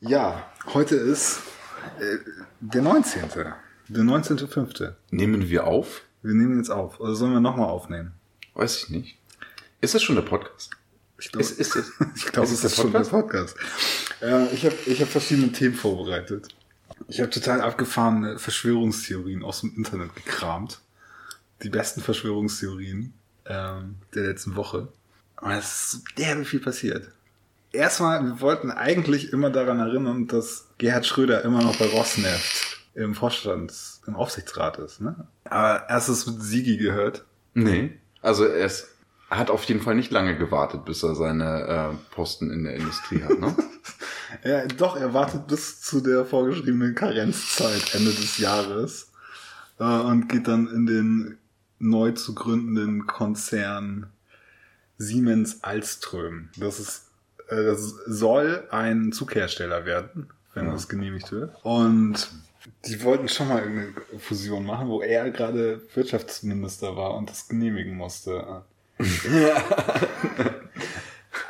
Ja, heute ist äh, der 19. Der 19.5. Nehmen wir auf? Wir nehmen jetzt auf. Oder sollen wir nochmal aufnehmen? Weiß ich nicht. Ist das schon der Podcast? Ich glaube, Ist, ist, ist, ich glaub, es ist schon der Podcast. Ja, ich habe ich hab verschiedene Themen vorbereitet. Ich habe total abgefahrene Verschwörungstheorien aus dem Internet gekramt. Die besten Verschwörungstheorien ähm, der letzten Woche. Aber es ist derbe viel passiert. Erstmal, wir wollten eigentlich immer daran erinnern, dass Gerhard Schröder immer noch bei Rosneft im Vorstand, im Aufsichtsrat ist. Ne? Aber erstes mit Sigi gehört. Nee. Also er ist, hat auf jeden Fall nicht lange gewartet, bis er seine äh, Posten in der Industrie hat, ne? Ja, doch, er wartet bis zu der vorgeschriebenen Karenzzeit Ende des Jahres äh, und geht dann in den neu zu gründenden Konzern Siemens Alström. Das ist, das soll ein Zughersteller werden, wenn Ja. das genehmigt wird. Und die wollten schon mal irgendeine Fusion machen, wo er gerade Wirtschaftsminister war und das genehmigen musste.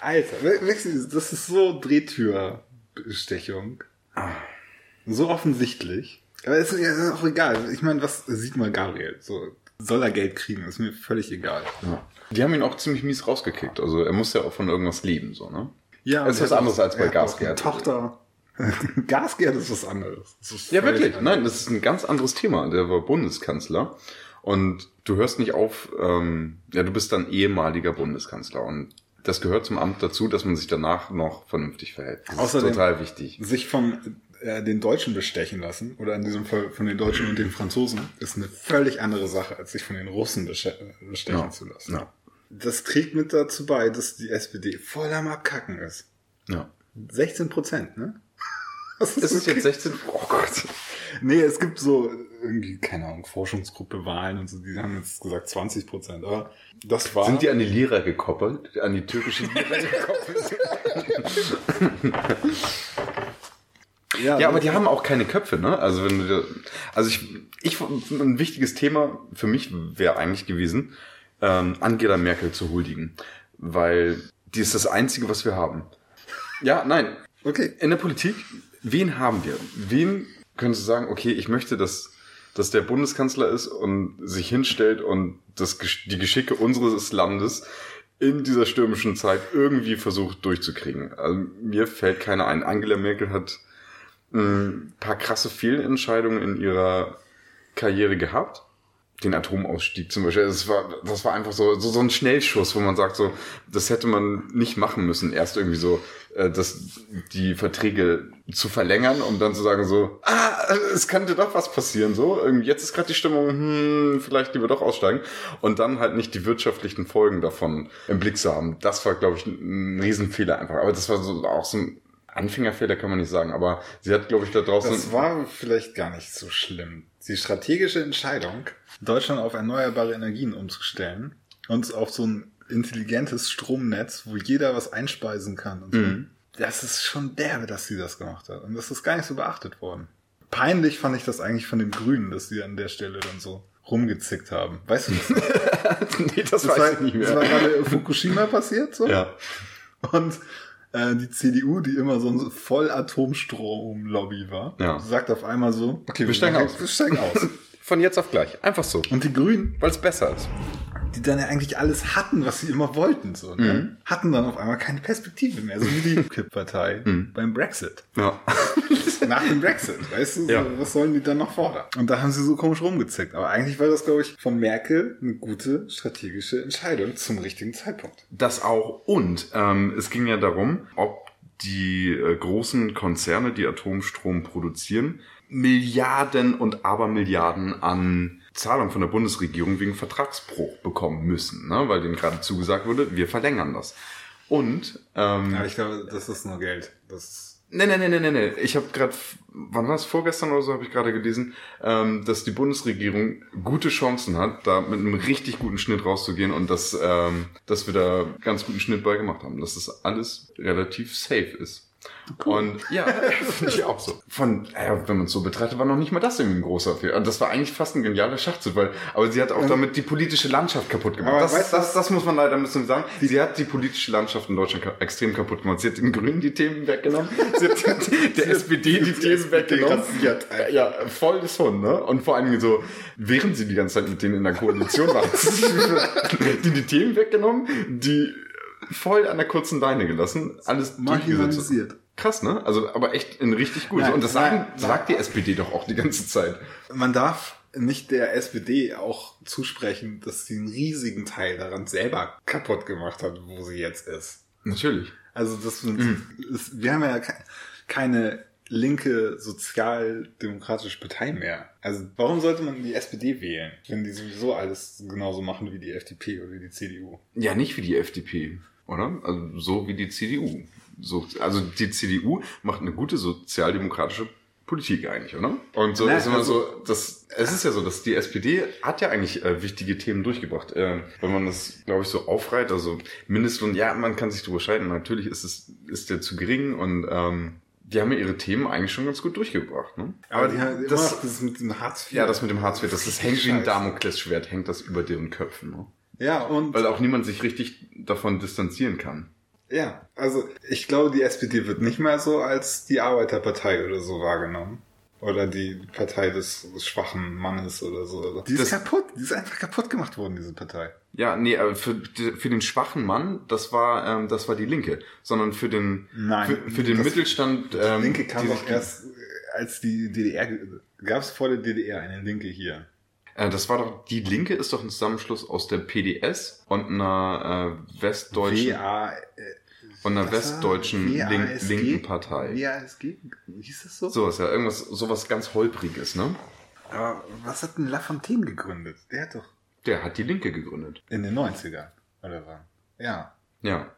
Alter, wirklich, das ist so Drehtürbestechung. So offensichtlich. Aber es ist ja auch egal. Ich meine, was sieht mal Gabriel? So, soll er Geld kriegen? Ist mir völlig egal. Ja. Die haben ihn auch ziemlich mies rausgekickt. Also er muss ja auch von irgendwas leben, so, ne? Ja, Es ist was er anderes als bei Gasgerd. Tochter. Gasgerd ist was anderes. Ist Ja, wirklich. anders. Nein, das ist ein ganz anderes Thema. Der war Bundeskanzler. Und du hörst nicht auf, ähm, ja, du bist dann ehemaliger Bundeskanzler. Und das gehört zum Amt dazu, dass man sich danach noch vernünftig verhält. Das Außerdem- ist total wichtig. Sich von äh, den Deutschen bestechen lassen, oder in diesem Fall von den Deutschen und den Franzosen, ist eine völlig andere Sache, als sich von den Russen bestechen Ja. zu lassen. Ja. Das trägt mit dazu bei, dass die SPD voll am Abkacken ist. Ja. 16 Prozent, ne? Das Es ist jetzt 16. Oh Gott. Nee, es gibt so irgendwie, keine Ahnung, Forschungsgruppe Wahlen und so, die haben jetzt gesagt 20 Prozent, aber das war. Sind die an die Lira gekoppelt? An die türkische Lira gekoppelt? Ja, aber die haben auch keine Köpfe, ne? Also wenn du, also ich, ich, ein wichtiges Thema für mich wäre eigentlich gewesen, ähm, Angela Merkel zu huldigen, weil die ist das einzige, was wir haben. Ja, nein. Okay. In der Politik, wen haben wir? Wen könntest du sagen, okay, ich möchte, dass, dass der Bundeskanzler ist und sich hinstellt und das, die Geschicke unseres Landes in dieser stürmischen Zeit irgendwie versucht durchzukriegen. Also mir fällt keiner ein. Angela Merkel hat ein paar krasse Fehlentscheidungen in ihrer Karriere gehabt. Den Atomausstieg zum Beispiel. Das war, das war einfach so, so, so ein Schnellschuss, wo man sagt, so, das hätte man nicht machen müssen. Erst irgendwie so, äh, das, die Verträge zu verlängern, um dann zu sagen so, ah, es könnte doch was passieren, so. Jetzt ist gerade die Stimmung, hm, vielleicht lieber doch aussteigen. Und dann halt nicht die wirtschaftlichen Folgen davon im Blick zu haben. Das war, glaube ich, ein Riesenfehler einfach. Aber das war so auch so ein Anfängerfehler, kann man nicht sagen. Aber sie hat, glaube ich, da draußen. Das war vielleicht gar nicht so schlimm. Die strategische Entscheidung, Deutschland auf erneuerbare Energien umzustellen und auf so ein intelligentes Stromnetz, wo jeder was einspeisen kann und so. Mhm. Das ist schon derbe, dass sie das gemacht hat. Und das ist gar nicht so beachtet worden. Peinlich fand ich das eigentlich von den Grünen, dass sie an der Stelle dann so rumgezickt haben. Weißt du das? nee, das, Das weiß war, ich nicht das war mehr. gerade Fukushima passiert, so. Ja. Und äh, die CDU, die immer so ein voll Atomstrom-Lobby war, Ja. sagt auf einmal so, okay, Wir steigen aus. Wir steigen aus. Von jetzt auf gleich. Einfach so. Und die Grünen, Weil es besser ist. Die dann ja eigentlich alles hatten, was sie immer wollten, so, ne? Mhm. hatten dann auf einmal keine Perspektive mehr, so wie die Kipp-Partei Mhm. beim Brexit. Ja. Nach dem Brexit, weißt du, so, Ja. was sollen die dann noch fordern? Und da haben sie so komisch rumgezickt. Aber eigentlich war das, glaube ich, von Merkel eine gute strategische Entscheidung zum richtigen Zeitpunkt. Das auch. Und ähm, es ging ja darum, ob die äh, großen Konzerne, die Atomstrom produzieren, Milliarden und Abermilliarden an Zahlungen von der Bundesregierung wegen Vertragsbruch bekommen müssen, ne? weil denen gerade zugesagt wurde, wir verlängern das. Und ähm, Aber ich glaube, das ist nur Geld. Das ist Nee, nee, nee, nee, nee, nee. Ich habe gerade, wann war es, vorgestern oder so, habe ich gerade gelesen, ähm, dass die Bundesregierung gute Chancen hat, da mit einem richtig guten Schnitt rauszugehen und dass, ähm, dass wir da ganz guten Schnitt bei gemacht haben. Dass das alles relativ safe ist. Und ja, finde ich auch so. Von, äh, wenn man es so betrachtet, war noch nicht mal das irgendwie ein großer Fehler. Und das war eigentlich fast ein genialer Schachzug, weil, aber sie hat auch damit die politische Landschaft kaputt gemacht. Aber Das, weißt das, das muss man leider ein bisschen sagen. Sie hat die politische Landschaft in Deutschland extrem kaputt gemacht. Sie hat den Grünen die Themen weggenommen. Sie hat der SPD die Themen weggenommen. rasiert einfach. Ja, voll das Hund, ne? Und vor allen Dingen so, während sie die ganze Zeit mit denen in der Koalition war, die die Themen weggenommen, die voll an der kurzen Leine gelassen, alles. Marginalisiert. Krass, ne? Also, aber echt in richtig gut. Nein, und das sagen, nein. sagt die SPD doch auch die ganze Zeit. Man darf nicht der SPD auch zusprechen, dass sie einen riesigen Teil daran selber kaputt gemacht hat, wo sie jetzt ist. Natürlich. Also das ist, wir haben ja ke- keine linke sozialdemokratische Partei mehr. Also warum sollte man die SPD wählen, wenn die sowieso alles genauso machen wie die FDP oder die CDU? Ja, nicht wie die FDP, oder? Also so wie die CDU. So, also die CDU macht eine gute sozialdemokratische Politik eigentlich, oder? Und so Na, ist immer also- so, dass es ist ja so, dass die SPD hat ja eigentlich äh, wichtige Themen durchgebracht. Äh, wenn man das, glaube ich, so aufreiht, also Mindestlohn, ja, man kann sich drüber scheiden. Natürlich ist es ist der zu gering und ähm, die haben ja ihre Themen eigentlich schon ganz gut durchgebracht. Ne? Aber die haben das, das mit dem Hartz IV. ja, das mit dem Hartz IV, das, das hängt wie ein Scheiße. Damoklesschwert, hängt das über deren Köpfen. Ne? Ja, und Weil auch niemand sich richtig davon distanzieren kann. ja, also ich glaube, die SPD wird nicht mehr so als die Arbeiterpartei oder so wahrgenommen. Oder die Partei des, schwachen Mannes oder so. Die ist Das- kaputt. Die ist einfach kaputt gemacht worden, diese Partei. Ja, nee, aber für, die- für den schwachen Mann, das war, ähm, das war die Linke. Sondern für den, Nein, für, für den Mittelstand, ähm, Linke kam die doch erst, äh, als die DDR, gab es vor der DDR eine Linke hier. Äh, das war doch, die Linke ist doch ein Zusammenschluss aus der PDS und einer äh, westdeutschen WA, äh, und einer westdeutschen Link, linken Partei. WASG? Hieß das so? Sowas, ja, irgendwas, sowas ganz holpriges, ne? Aber was hat denn Lafontaine gegründet? Der hat doch Der hat die Linke gegründet. in den 90ern, oder was? Ja. Ja.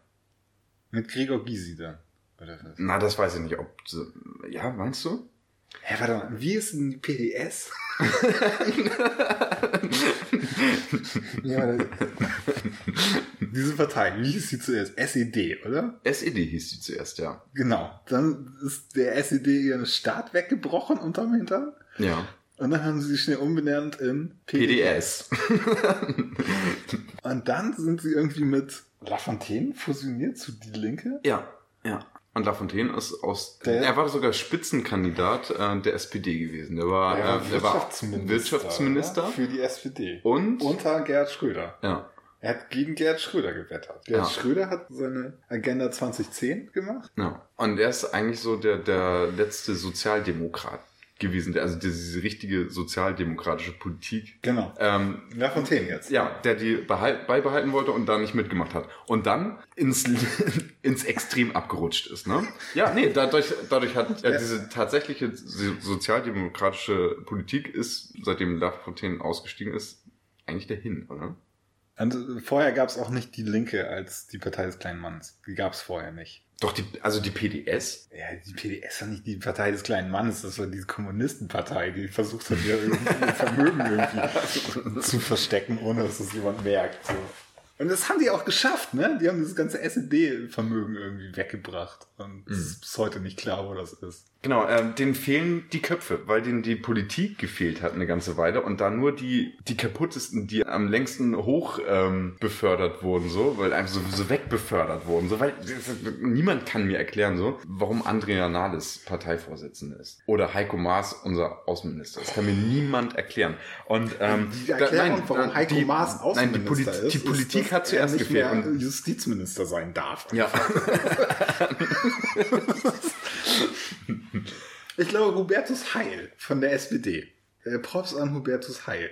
Mit Gregor Gysi dann. Oder was? Na, das weiß ich nicht, ob, ja, meinst du? Hä, warte mal, wie ist denn die PDS? ja, diese Partei, wie hieß sie zuerst? SED, oder? SED hieß die zuerst, ja. Genau. Dann ist der SED ihren Staat weggebrochen unterm Hintern. Ja. Und dann haben sie sich schnell umbenannt in PDS. PDS. Und dann sind sie irgendwie mit Lafontaine fusioniert zu Die Linke. Ja, ja. Und Lafontaine ist aus, Der- er war sogar Spitzenkandidat äh, der SPD gewesen. Der war, Er war äh, er war Wirtschaftsminister, Wirtschaftsminister oder? für die SPD. und, Unter Gerhard Schröder. ja, Er hat gegen Gerhard Schröder gewettert. Gerhard Ja. Schröder hat seine Agenda 2010 gemacht. ja. Und er ist eigentlich so der, der letzte Sozialdemokrat gewesen, also diese richtige sozialdemokratische Politik. Genau. Ähm, Lafontaine jetzt. ja, der die behal- beibehalten wollte und da nicht mitgemacht hat. Und dann ins, ins Extrem abgerutscht ist, ne? Ja, nee, dadurch, dadurch hat ja, diese tatsächliche so- sozialdemokratische Politik ist, seitdem Lafontaine ausgestiegen ist, eigentlich dahin, oder? Und äh, vorher gab es auch nicht die Linke als die Partei des kleinen Mannes. Die gab es vorher nicht. Doch, die, also die PDS? Ja, die PDS war nicht die Partei des kleinen Mannes, das war diese Kommunistenpartei, die versucht hat, ihr Vermögen irgendwie zu verstecken, ohne dass es jemand merkt. So. Und das haben die auch geschafft, ne? Die haben dieses ganze SED-Vermögen irgendwie weggebracht. Und es ist bis heute nicht klar, wo das ist. Genau, ähm, denen fehlen die Köpfe, weil denen die Politik gefehlt hat eine ganze Weile und da nur die, die kaputtesten, die am längsten hoch ähm, befördert wurden, so, weil einfach so, so wegbefördert wurden, so, weil niemand kann mir erklären, so, warum Andrea Nahles Parteivorsitzende ist. Oder Heiko Maas unser Außenminister. Das kann mir niemand erklären. Und ähm, Die Erklärung, da- warum äh, Heiko die, Maas Nein, Außenminister die, Polit ist, die ist, Politik dass hat er zuerst gefehlt. Und, Justizminister sein darf. ja. Ich glaube, Hubertus Heil von der SPD. Äh, Props an Hubertus Heil.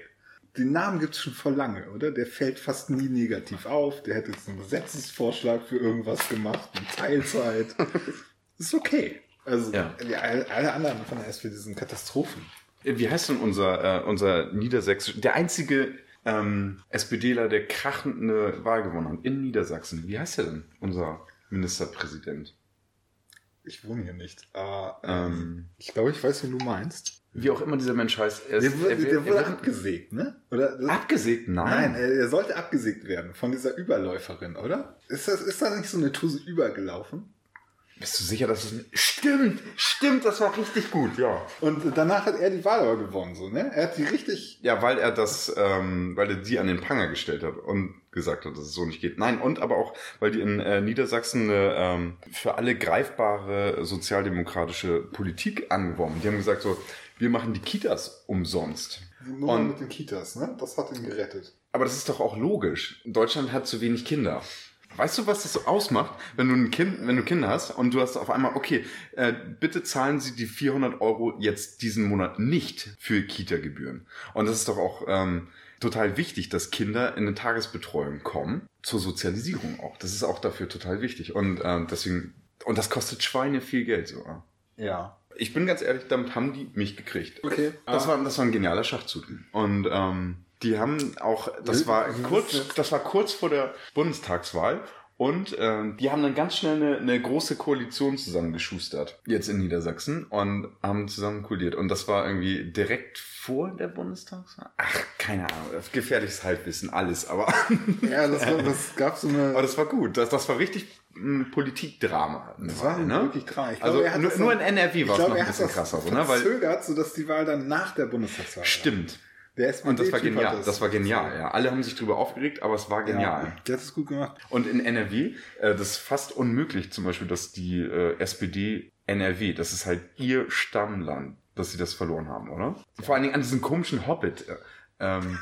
Den Namen gibt's schon vor lange, oder? Der fällt fast nie negativ auf. Der hat jetzt einen Gesetzesvorschlag für irgendwas gemacht, in Teilzeit. ist okay. Also Ja. alle alle anderen von der SPD sind Katastrophen. Wie heißt denn unser, äh, unser Niedersächsisch, der einzige ähm, SPDler, der krachend eine Wahl gewonnen hat in Niedersachsen? Wie heißt er denn, unser Ministerpräsident? Ich wohne hier nicht. Aber Ähm. ähm, ich glaube, ich weiß, wen du meinst. Wie auch immer dieser Mensch heißt. Er Der ist, wurde, er, der er wurde abgesägt, ne? Oder abgesägt? Nein, Nein. er, er sollte abgesägt werden von dieser Überläuferin, oder? Ist das, ist da nicht so eine Tuse übergelaufen? Bist du sicher, dass es stimmt? Stimmt, das war richtig gut, ja. Und danach hat er die Wahl aber gewonnen, so, ne? Er hat die richtig. Ja, weil er das, ähm, weil er die an den Pranger gestellt hat und gesagt hat, dass es so nicht geht. Nein, und aber auch, weil die in äh, Niedersachsen eine ähm, für alle greifbare sozialdemokratische Politik angeworben. Die haben gesagt so, wir machen die Kitas umsonst. Die Nummer mit den Kitas, ne? Das hat ihn gerettet. Aber das ist doch auch logisch. Deutschland hat zu wenig Kinder. Weißt du, was das so ausmacht, wenn du ein Kind, wenn du Kinder hast und du hast auf einmal, okay, äh, bitte zahlen Sie die 400 Euro jetzt diesen Monat nicht für Kita-Gebühren. Und das ist doch auch ähm, total wichtig, dass Kinder in eine Tagesbetreuung kommen, zur Sozialisierung auch. Das ist auch dafür total wichtig. Und äh, deswegen, und das kostet Schweine viel Geld sogar. Ja. Ich bin ganz ehrlich, damit haben die mich gekriegt. Okay. Das war, das war ein genialer Schachzug. Und ähm, die haben auch, das war kurz, das war kurz vor der Bundestagswahl. Und ähm, die haben dann ganz schnell eine, eine große Koalition zusammengeschustert, jetzt in Niedersachsen, und haben zusammen koaliert. Und das war irgendwie direkt vor der Bundestagswahl? Ach, keine Ahnung, gefährliches Halbwissen, alles, aber... Ja, das, war, das gab so eine... aber das war gut, das, das war richtig ein Politikdrama. Das war ne? wirklich. Ich Also nur, nur in NRW war es noch ein bisschen das krasser, so, ne? Weil, verzögert, sodass die Wahl dann nach der Bundestagswahl war. Der SPD Und das war genial. Das war genial, ja. Alle haben sich drüber aufgeregt, aber es war genial. Ja, hat es gut gemacht. Und in NRW, äh, das ist fast unmöglich, zum Beispiel, dass die äh, SPD NRW, das ist halt ihr Stammland, dass sie das verloren haben, oder? Vor allen Dingen an diesen komischen Hobbit. Äh, ähm,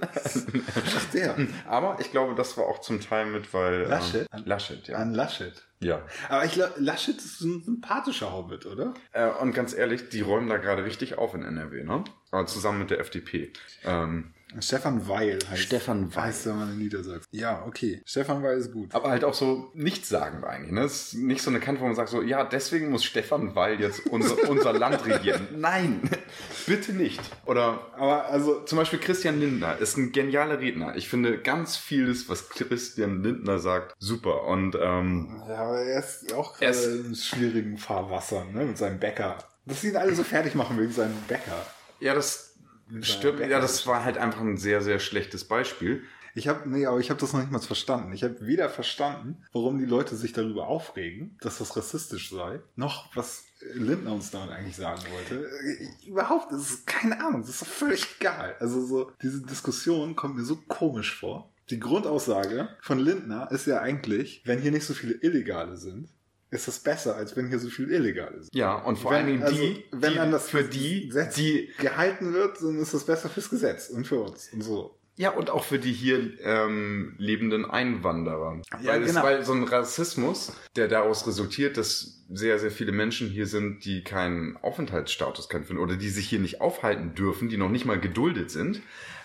Ach, der. aber ich glaube, das war auch zum Teil mit, weil... Laschet? Ähm, Laschet, ja. An Laschet. ja. Aber ich glaube, Laschet ist ein sympathischer Hobbit, oder? Äh, und ganz ehrlich, die räumen da gerade richtig auf in NRW, ne? Aber zusammen mit der FDP. Ähm, Stefan Weil heißt Stefan Weil. Heißt der Mann in Niedersachsen. Ja, okay. Stefan Weil ist gut. Aber halt auch so nichts sagen eigentlich. Ne? Es ist nicht so eine Kante, wo man sagt so, ja, deswegen muss Stefan Weil jetzt unser, unser Land regieren. Nein, bitte nicht. Oder Aber also, zum Beispiel Christian Lindner ist ein genialer Redner. Ich finde ganz vieles, was Christian Lindner sagt, super. Und ähm, ja, aber er ist auch Er gerade ist- in schwierigen Fahrwassern, ne, mit seinem Bäcker. Dass sie ihn alle so fertig machen wegen seinem Bäcker. ja, das stimmt. Ja, das war halt einfach ein sehr, sehr schlechtes Beispiel. Ich habe nee, aber ich habe das noch nicht mal verstanden. Ich habe weder verstanden, warum die Leute sich darüber aufregen, dass das rassistisch sei, noch was Lindner uns damit eigentlich sagen wollte. Äh, Überhaupt, das ist keine Ahnung, das ist doch völlig egal. Also so diese Diskussion kommt mir so komisch vor. Die Grundaussage von Lindner ist ja eigentlich, wenn hier nicht so viele Illegale sind, ist das besser, als wenn hier so viele Illegale sind. Ja, und vor Dingen also, die, wenn die das für die, Gesetz die gehalten wird, dann ist das besser fürs Gesetz und für uns und so. Ja, und auch für die hier ähm, lebenden Einwanderer. Ja, weil, es, genau. weil so ein Rassismus, der daraus resultiert, dass sehr, sehr viele Menschen hier sind, die keinen Aufenthaltsstatus können finden oder die sich hier nicht aufhalten dürfen, die noch nicht mal geduldet sind,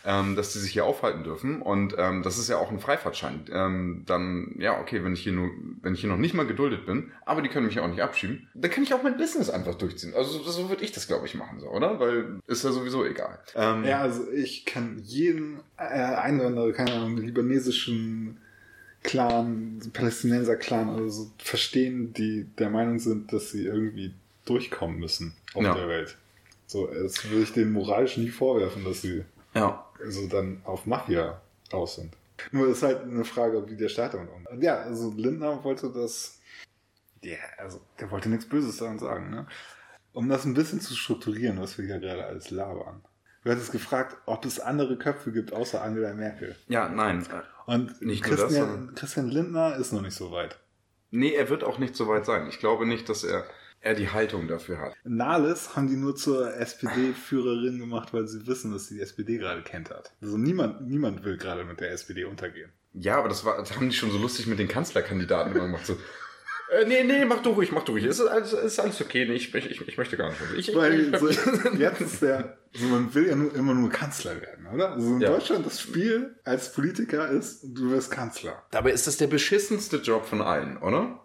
ähm, dass die sich hier aufhalten dürfen. Und ähm, das ist ja auch ein Freifahrtschein. Ähm, dann, ja, okay, wenn ich hier nur, wenn ich hier noch nicht mal geduldet bin, aber die können mich auch nicht abschieben, dann kann ich auch mein Business einfach durchziehen. Also so, so würde ich das, glaube ich, machen, so, oder? Weil ist ja sowieso egal. Ähm, Ja, also ich kann jeden äh, Einwanderer, keine Ahnung, libanesischen Clan, Palästinenser-Clan oder so verstehen, die der Meinung sind, dass sie irgendwie durchkommen müssen auf Ja. der Welt. So, das würde ich denen moralisch nie vorwerfen, dass sie ja. Also dann auf Mafia aus sind. Nur ist halt eine Frage, wie der Staat damit umgeht. Ja, also Lindner wollte das, ja, also der wollte nichts Böses daran sagen, ne? Um das ein bisschen zu strukturieren, was wir hier gerade alles labern. Du hattest gefragt, ob es andere Köpfe gibt außer Angela Merkel. Ja, nein. Und Nicht nur das, Christian, sondern- Christian Lindner ist noch nicht so weit. Nee, er wird auch nicht so weit sein. Ich glaube nicht, dass er, er die Haltung dafür hat. Nahles haben die nur zur SPD-Führerin gemacht, weil sie wissen, dass sie die SPD gerade kentert. Also niemand, niemand will gerade mit der SPD untergehen. Ja, aber das, war, das haben die schon so lustig mit den Kanzlerkandidaten immer gemacht. So, äh, nee, nee, mach du ruhig, mach du ruhig. Es ist alles, es ist alles okay. Nee, ich, ich, ich möchte gar nicht. Ich, Weil so, jetzt ist der, also man will ja nur, immer nur Kanzler werden, oder? Also in Ja. Deutschland das Spiel als Politiker ist, du wirst Kanzler. Dabei ist das der beschissenste Job von allen, oder?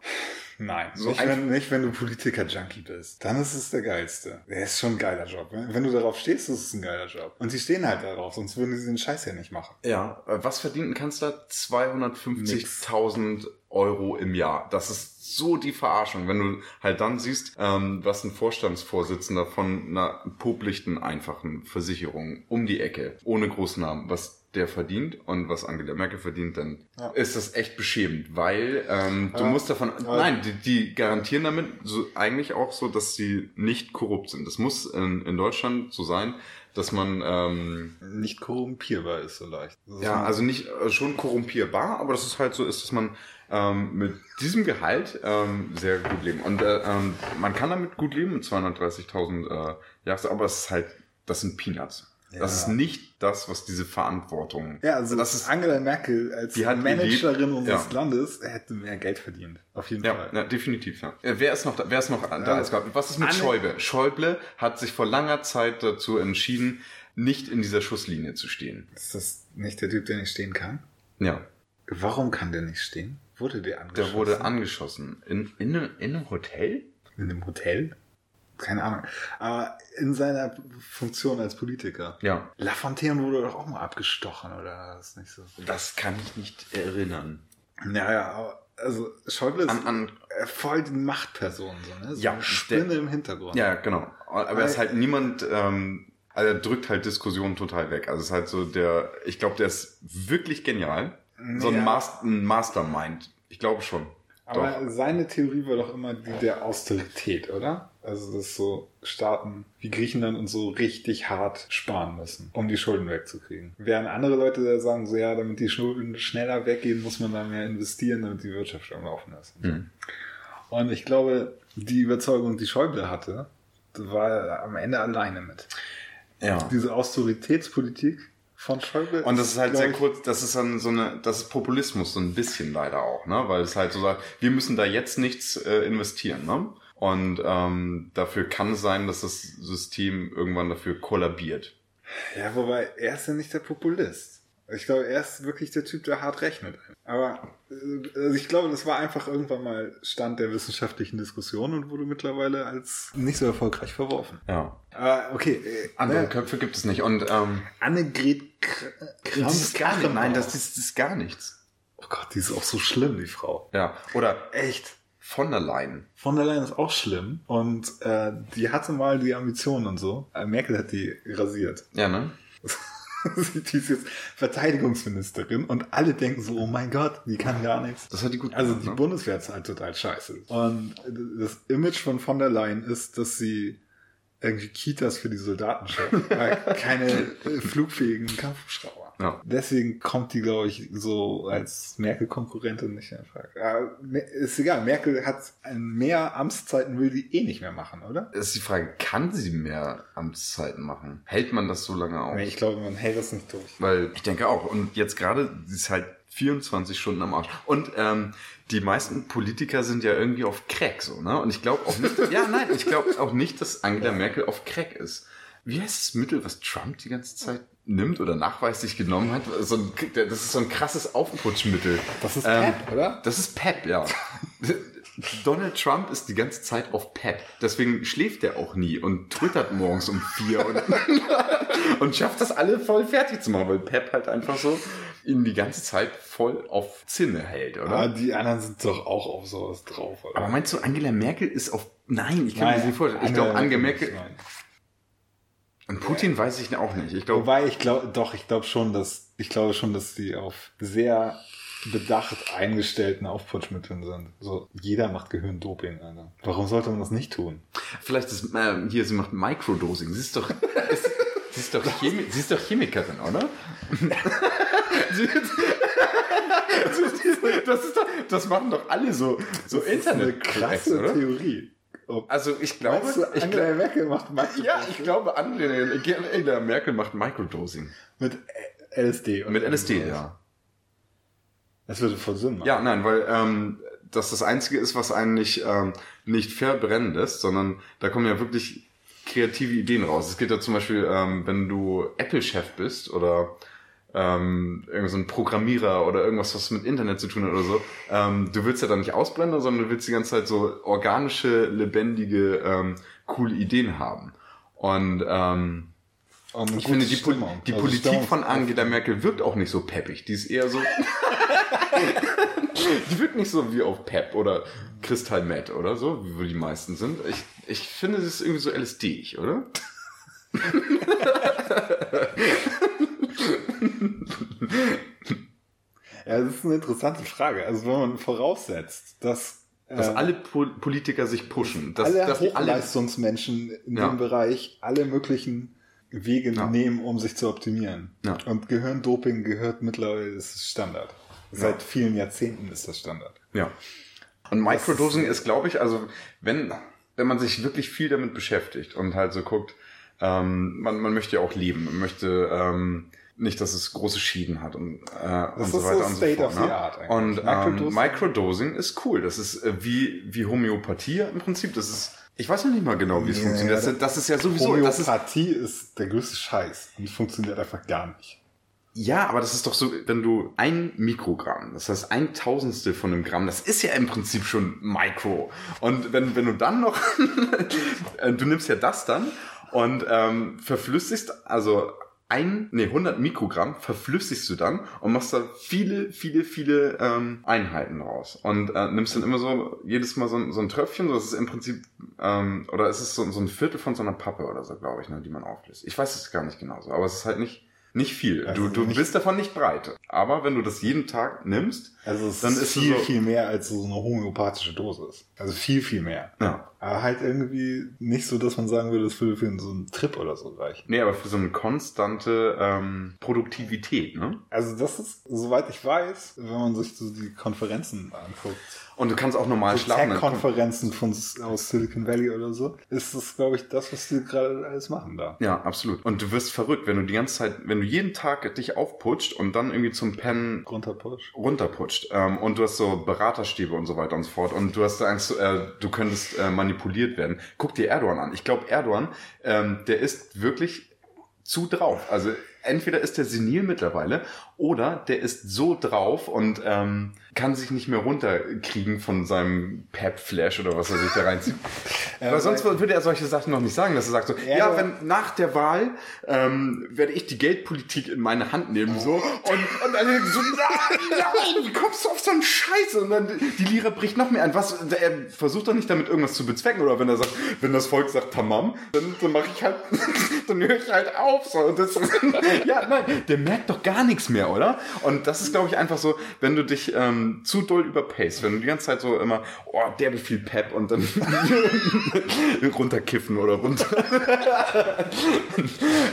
Nein, So nicht, wenn, nicht wenn du Politiker-Junkie bist. Dann ist es der geilste. Der ist schon ein geiler Job. Wenn wenn du darauf stehst, ist es ein geiler Job. Und sie stehen halt darauf, sonst würden sie den Scheiß ja nicht machen. Ja. Äh, Was verdient ein Kanzler? 250.000 Euro im Jahr. Das ist so die Verarschung, wenn du halt dann siehst, ähm, was ein Vorstandsvorsitzender von einer publichten, einfachen Versicherung um die Ecke, ohne Großnamen, was der verdient und was Angela Merkel verdient, dann Ja. ist das echt beschämend, weil ähm, du Ja. musst davon, nein, die, die garantieren damit so eigentlich auch so, dass sie nicht korrupt sind. Es muss in, in Deutschland so sein, dass man ähm, Nicht korrumpierbar ist so leicht. Das ja, also nicht äh, schon korrumpierbar, aber dass es halt so ist, dass man ähm, mit diesem Gehalt ähm, sehr gut leben. Und äh, ähm, man kann damit gut leben mit 230.000 äh, Jahres, aber es ist halt, das sind Peanuts. Das Ja. ist nicht das, was diese Verantwortung. Ja, also das ist Angela Merkel als Managerin unseres ja. Landes hätte mehr Geld verdient. Auf jeden ja, Fall. ja, definitiv. Ja. Wer ist noch da? Wer ist noch da? als? Was ist mit Anne- Schäuble? Schäuble hat sich vor langer Zeit dazu entschieden, nicht in dieser Schusslinie zu stehen. Ist das nicht der Typ, der nicht stehen kann? Ja, Warum kann der nicht stehen? Wurde der angeschossen? der wurde angeschossen in in, in einem Hotel. In einem Hotel? Keine Ahnung. Aber in seiner Funktion als Politiker. Ja, Lafontaine wurde doch auch mal abgestochen, oder das nicht so? das kann ich nicht erinnern. Naja, aber also Schäuble ist An, an äh, voll die Machtperson, so, ne? So Ja, eine Spinne im Hintergrund. Ja, genau. Aber er ist halt niemand, ähm, also er drückt halt Diskussionen total weg. Also es ist halt so der, ich glaube, der ist wirklich genial. So ein, Ja. Mas ein Mastermind. Ich glaube schon. Aber Doch. seine Theorie war doch immer die der Austerität, oder? Also, dass so Staaten wie Griechenland und so richtig hart sparen müssen, um die Schulden wegzukriegen. Während andere Leute da sagen, so ja, damit die Schulden schneller weggehen, muss man da mehr investieren, damit die Wirtschaft am Laufen ist. Hm. Und ich glaube, die Überzeugung, die Schäuble hatte, war am Ende alleine mit. Ja. Diese Austeritätspolitik von Schäuble. Und das ist halt sehr kurz, das ist dann so eine, das ist Populismus so ein bisschen leider auch, ne? Weil es halt so sagt, wir müssen da jetzt nichts äh, investieren, ne? Und ähm, dafür kann es sein, dass das System irgendwann dafür kollabiert. Ja, wobei, er ist ja nicht der Populist. Ich glaube, er ist wirklich der Typ, der hart rechnet. Aber äh, also ich glaube, das war einfach irgendwann mal Stand der wissenschaftlichen Diskussion und wurde mittlerweile als nicht so erfolgreich verworfen. Ja. Aber okay, äh, Andere ne, Köpfe gibt es nicht. Und ähm, Annegret Kr- Kramp- das ist gar nicht, nein, das ist, das ist gar nichts. Oh Gott, die ist auch so schlimm, die Frau. Ja. Oder Echt. Von der Leyen. Von der Leyen ist auch schlimm und äh, die hatte mal die Ambitionen und so. Äh, Merkel hat die rasiert. Ja, ne? die ist jetzt Verteidigungsministerin und alle denken so, oh mein Gott, die kann gar nichts. Das hat die gut Also gemacht, die ne? Bundeswehr ist halt total scheiße. Und das Image von von der Leyen ist, dass sie irgendwie Kitas für die Soldaten schafft, weil keine äh, flugfähigen Kampfhubschrauber. Ja. Deswegen kommt die, glaube ich, so als Merkel-Konkurrentin nicht in Frage. Aber ist egal, Merkel hat mehr Amtszeiten, will die eh nicht mehr machen, oder? Es ist die Frage, kann sie mehr Amtszeiten machen? Hält man das so lange aus? Nee, ich glaube, man hält das nicht durch. Weil ich denke auch. Und jetzt gerade, sie ist halt 24 Stunden am Arsch. Und ähm, die meisten Politiker sind ja irgendwie auf Crack so, ne? Und ich glaube auch nicht, ja, nein, ich glaube auch nicht, dass Angela Merkel auf Crack ist. Wie heißt das Mittel, was Trump die ganze Zeit nimmt oder nachweislich genommen hat? So ein, das ist so ein krasses Aufputschmittel. Das ist Ähm, Pep, oder? Das ist Pep, ja. Donald Trump ist die ganze Zeit auf Pep. Deswegen schläft er auch nie und twittert morgens um vier und, und schafft das alle voll fertig zu machen, weil Pep halt einfach so ihn die ganze Zeit voll auf Zinne hält, oder? Aber die anderen sind doch auch auf sowas drauf, oder? Aber meinst du, Angela Merkel ist auf. Nein, ich kann mir Nein, das nicht vorstellen. Ich glaube, Angela Merkel. Nein. Und Putin weiß ich auch nicht. Ich glaube. Wobei ich glaube, doch, ich glaube schon, dass ich glaube schon, dass die auf sehr bedacht eingestellten Aufputschmitteln sind. So jeder macht Gehirndoping, Alter. Warum sollte man das nicht tun? Vielleicht ist äh, hier, sie macht Microdosing. Sie ist doch. Ist, sie, ist doch Chemi sie ist doch Chemikerin, oder? Sie- das, ist doch, das machen doch alle so, so Das ist eine internet klasse oder? Theorie. Ob, Also ich glaube, Meinst du, ich Angela Merkel macht Microdosing ja, ich glaube, Angela, Merkel macht Microdosing. mit LSD. Mit LSD, sowas. ja. Das würde voll Sinn machen. Ja, nein, weil ähm, das das Einzige ist, was einen nicht, ähm, nicht verbrennen lässt, sondern da kommen ja wirklich kreative Ideen raus. Es geht ja zum Beispiel, ähm, wenn du Apple-Chef bist oder ähm, irgend so ein Programmierer oder irgendwas, was mit Internet zu tun hat oder so, ähm, du willst ja dann nicht ausblenden, sondern du willst die ganze Zeit so organische, lebendige, ähm, coole Ideen haben. Und ähm, eine ich finde, die, Pol die Also Politik Stimmung- von Angela Merkel wirkt auch nicht so peppig. Die ist eher so. die wirkt nicht so wie auf Pep oder Crystal Meth oder so, wie die meisten sind. Ich, ich finde, sie ist irgendwie so LSD-ig, oder? Ja, das ist eine interessante Frage. Also wenn man voraussetzt, dass Dass äh, alle Po- Politiker sich pushen. Dass, alle dass Hochleistungsmenschen in Ja. dem Bereich alle möglichen Wege Ja. nehmen, um sich zu optimieren. Ja. Und Gehirndoping gehört mittlerweile, das ist Standard. Seit vielen Jahrzehnten ist das Standard. Ja. Und Microdosing ist, glaube ich, also wenn, wenn man sich wirklich viel damit beschäftigt und halt so guckt, ähm, man, man möchte ja auch leben, man möchte ähm, nicht, dass es große Schäden hat und, äh, und ist so so weiter und so State fort. of the ne? art eigentlich. Und ähm, Microdosing- Microdosing ist cool. Das ist äh, wie, wie Homöopathie im Prinzip. Das ist, ich weiß noch nicht mal genau, wie es Ja, funktioniert. Das, das- ist- ja sowieso, das ist, Homöopathie ist der größte Scheiß und funktioniert einfach gar nicht. Ja, aber das ist doch so, wenn du ein Mikrogramm, das heißt ein Tausendstel von einem Gramm, das ist ja im Prinzip schon Mikro. Und wenn, wenn du dann noch, äh, du nimmst ja das dann und ähm, verflüssigst, also ein, nee, 100 Mikrogramm verflüssigst du dann und machst da viele, viele, viele ähm, Einheiten raus. Und äh, nimmst dann immer so, jedes Mal so, ein- so ein Tröpfchen, so das ist im Prinzip, ähm, oder es ist so, so ein Viertel von so einer Pappe oder so, glaube ich, ne, die man auflöst. Ich weiß es gar nicht genau so, aber es ist halt nicht, nicht viel. Also du du nicht- bist davon nicht breit. Aber wenn du das jeden Tag nimmst, Also es Dann ist, viel, so- viel mehr als so eine homöopathische Dosis. Also viel, viel mehr. ja. Aber halt irgendwie nicht so, dass man sagen würde, das würde für so einen Trip oder so reichen. Nee, aber für so eine konstante ähm, Produktivität, ne? Also das ist, soweit ich weiß, wenn man sich so die Konferenzen anguckt, Und du kannst auch normal so schlafen. Tech-Konferenzen von aus Silicon Valley oder so, ist das, glaube ich, das, was die gerade alles machen da. Ja, absolut. Und du wirst verrückt, wenn du die ganze Zeit, wenn du jeden Tag dich aufputscht und dann irgendwie zum Pennen Runterpush. Runterputscht ähm, und du hast so Beraterstäbe und so weiter und so fort und du hast Angst, äh, du könntest äh, manipuliert werden. Guck dir Erdogan an. Ich glaube, Erdogan, ähm, der ist wirklich zu drauf. Also entweder ist der senil mittlerweile oder der ist so drauf und ähm, kann sich nicht mehr runterkriegen von seinem Pep-Flash oder was er sich da reinzieht. Weil sonst würde er solche Sachen noch nicht sagen, dass er sagt so, ja, aber- wenn nach der Wahl ähm, werde ich die Geldpolitik in meine Hand nehmen so und, und dann so, nein, wie kommst du auf so einen Scheiß? Und dann die Lira bricht noch mehr an. Was? Er versucht doch nicht damit irgendwas zu bezwecken oder wenn er sagt, wenn das Volk sagt Tamam, dann, dann mache ich halt, dann höre ich halt auf. So. Und das, ja, nein, der merkt doch gar nichts mehr, oder? Und das ist, glaube ich, einfach so, wenn du dich ähm, zu doll überpaced, wenn du die ganze Zeit so immer, oh, der wie viel Pep und dann runterkiffen oder runter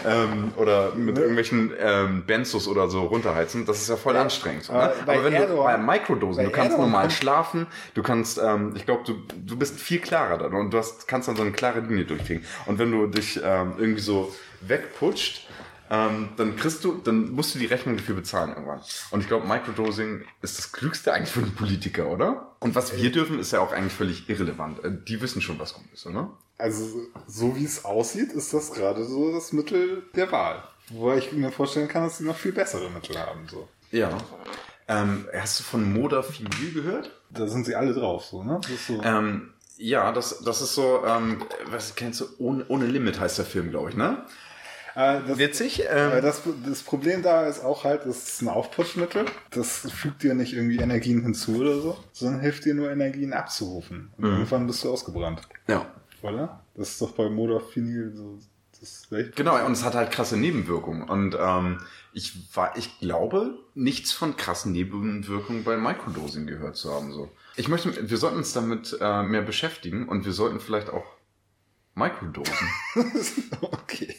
ähm, oder mit irgendwelchen ähm, Benzos oder so runterheizen, das ist ja voll anstrengend. So, ne? aber bei Aber wenn du Erdogan- bei Microdosen, bei du kannst Erdogan normal schlafen, du kannst, ähm, ich glaube, du, du bist viel klarer dann und du hast, kannst dann so eine klare Linie durchkriegen. Und wenn du dich ähm, irgendwie so wegputscht, ähm, dann kriegst du, dann musst du die Rechnung dafür bezahlen irgendwann. Und ich glaube, Microdosing ist das Klügste eigentlich für einen Politiker, oder? Und was wir dürfen, ist ja auch eigentlich völlig irrelevant. Äh, Die wissen schon, was gut ist, oder? Also so wie es aussieht, ist das gerade so das Mittel der Wahl. Wobei ich mir vorstellen kann, dass sie noch viel bessere Mittel haben. So. Ja. Ähm, hast du von Modafinil gehört? Da sind sie alle drauf, so, ne? Das so. Ähm, ja, das, das ist so, ähm, was kennst du? Ohne, ohne Limit heißt der Film, glaube ich, ne? Äh, das, Witzig. äh, Ähm, das, das Problem da ist auch halt, das ist ein Aufputschmittel. Das fügt dir nicht irgendwie Energien hinzu oder so, sondern hilft dir nur Energien abzurufen. Und irgendwann bist du ausgebrannt. ja. Oder? Das ist doch bei Modafinil so. Das welche- Genau, und es hat halt krasse Nebenwirkungen. Und ähm, ich war, ich glaube, nichts von krassen Nebenwirkungen bei Microdosing gehört zu haben. So. Ich möchte, wir sollten uns damit äh, mehr beschäftigen und wir sollten vielleicht auch Microdosen. okay.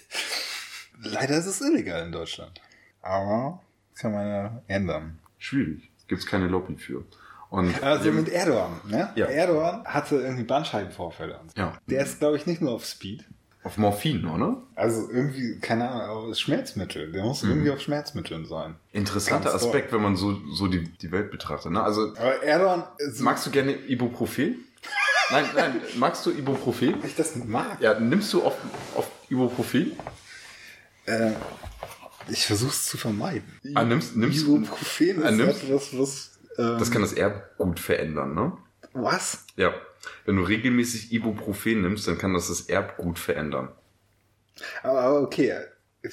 Leider ist es illegal in Deutschland. Aber kann man ja ändern. Schwierig. Gibt's keine Lobby für. Und Also mit Erdogan, ne? Ja. Erdogan hatte irgendwie Bandscheibenvorfälle. und so. Ja. Der ist, glaube ich, nicht nur auf Speed. auf Morphin, oder? Also irgendwie, keine Ahnung, aber es ist Schmerzmittel. Der muss irgendwie auf Schmerzmitteln sein. Interessanter Ganz Aspekt, wenn man so, so die, die Welt betrachtet. Ne? Also Aber Erdogan, Magst du gerne Ibuprofen? Nein, nein, magst du Ibuprofen? ich das mag. Ja, nimmst du oft, oft Ibuprofen? Äh, ich versuche es zu vermeiden. Ah, nimmst- nimmst- Ibuprofen Ah, ist nimmst- etwas, was... Ähm, Das kann das Erbgut verändern, ne? was? Ja. Wenn du regelmäßig Ibuprofen nimmst, dann kann das das Erbgut verändern. Aber, okay,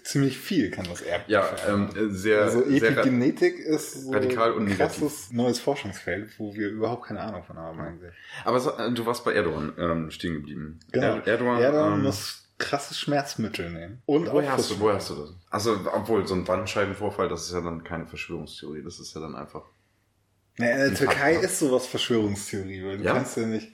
ziemlich viel kann das Erbgut Ja, verändern. ähm, sehr, Also sehr Epigenetik ist so radikal und ein negativ. krasses neues Forschungsfeld, wo wir überhaupt keine Ahnung von haben eigentlich. Aber so, äh, du warst bei Erdogan ähm, stehen geblieben. Genau. Er, Erdogan, Erdogan ähm, muss krasses Schmerzmittel nehmen. Und Woher auch hast, du, woher hast du das? Also, obwohl, so ein Bandscheibenvorfall, das ist ja dann keine Verschwörungstheorie, das ist ja dann einfach. Naja, in der Türkei Fakt, ne? ist sowas Verschwörungstheorie, weil du Ja? kannst ja nicht.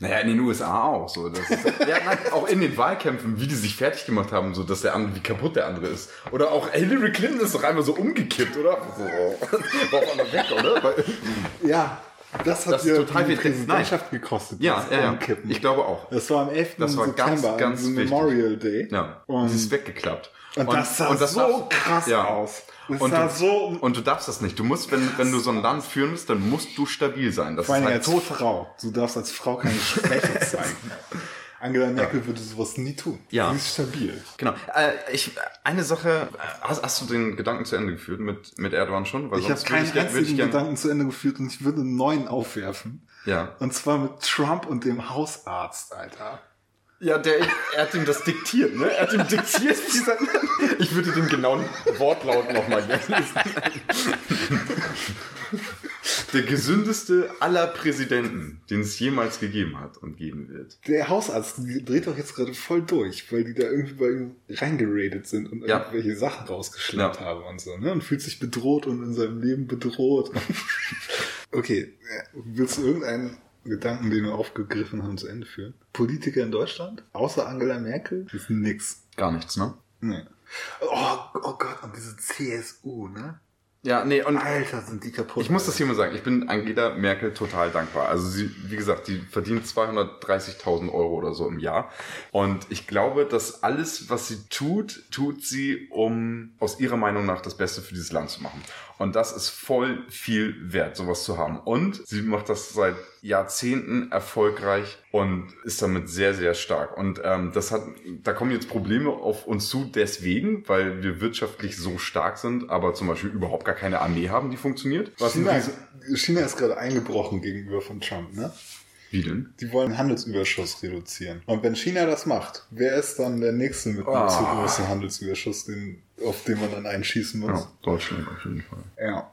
Naja, in den USA auch so. Das ist, ja, nein, auch in den Wahlkämpfen, wie die sich fertig gemacht haben, so dass der andere, wie kaputt der andere ist. Oder auch Hillary Clinton ist doch einmal so umgekippt, oder? So, war einmal weg, oder? Ja, das hat Das dir total die. Präsidentschaft gekostet. ja, das ja, ja. Umkippen. Ich glaube auch. Das war am 11. Das war ganz, September, ganz wichtig. Memorial Day. Ja, Und, sie ist weggeklappt. und das sah und das so krass ja. aus. Das Und du, so... und du darfst das nicht. Du musst, wenn, wenn du so ein Land führen willst, dann musst du stabil sein. Das vor allem ist halt als. Frau. Du darfst als Frau keine Schwäche zeigen. Angela Merkel würde sowas nie tun. Ja. Sie ist stabil. Genau. Äh, ich, eine Sache, hast, hast du den Gedanken zu Ende geführt mit, mit Erdogan schon? Weil Ich habe keinen würde einzigen gern- Gedanken zu Ende geführt und ich würde einen neuen aufwerfen. Ja. Und zwar mit Trump und dem Hausarzt, Alter. Ja, der, er hat ihm das diktiert, ne? Er hat ihm diktiert, wie sein, ich würde den genauen Wortlaut nochmal lesen. Der gesündeste aller Präsidenten, den es jemals gegeben hat und geben wird. Der Hausarzt dreht doch jetzt gerade voll durch, weil die da irgendwie bei ihm reingeradet sind und Ja. irgendwelche Sachen rausgeschleppt Ja. haben und so, ne? Und fühlt sich bedroht und in seinem Leben bedroht. okay, äh, willst du irgendeinen Gedanken, den wir aufgegriffen haben, zu Ende führen? Politiker in Deutschland? Außer Angela Merkel? Ist nix. Gar nichts, ne? Nee. Oh, oh Gott, und diese CSU, ne? Ja, nee, und Alter, sind die kaputt. Ich muss das hier mal sagen, ich bin Angela Merkel total dankbar. Also sie, wie gesagt, die verdient 230.000 Euro oder so im Jahr. Und ich glaube, dass alles, was sie tut, tut sie, um aus ihrer Meinung nach das Beste für dieses Land zu machen. Und das ist voll viel wert, sowas zu haben. Und sie macht das seit Jahrzehnten erfolgreich und ist damit sehr, sehr stark. Und ähm, das hat, da kommen jetzt Probleme auf uns zu, deswegen, weil wir wirtschaftlich so stark sind, aber zum Beispiel überhaupt gar keine Armee haben, die funktioniert. China, China ist gerade eingebrochen gegenüber von Trump, ne? Wie denn? Die wollen den Handelsüberschuss reduzieren. Und wenn China das macht, wer ist dann der nächste mit einem Ah. zu großen Handelsüberschuss, den, auf den man dann einschießen muss? Ja, Deutschland auf jeden Fall. Ja.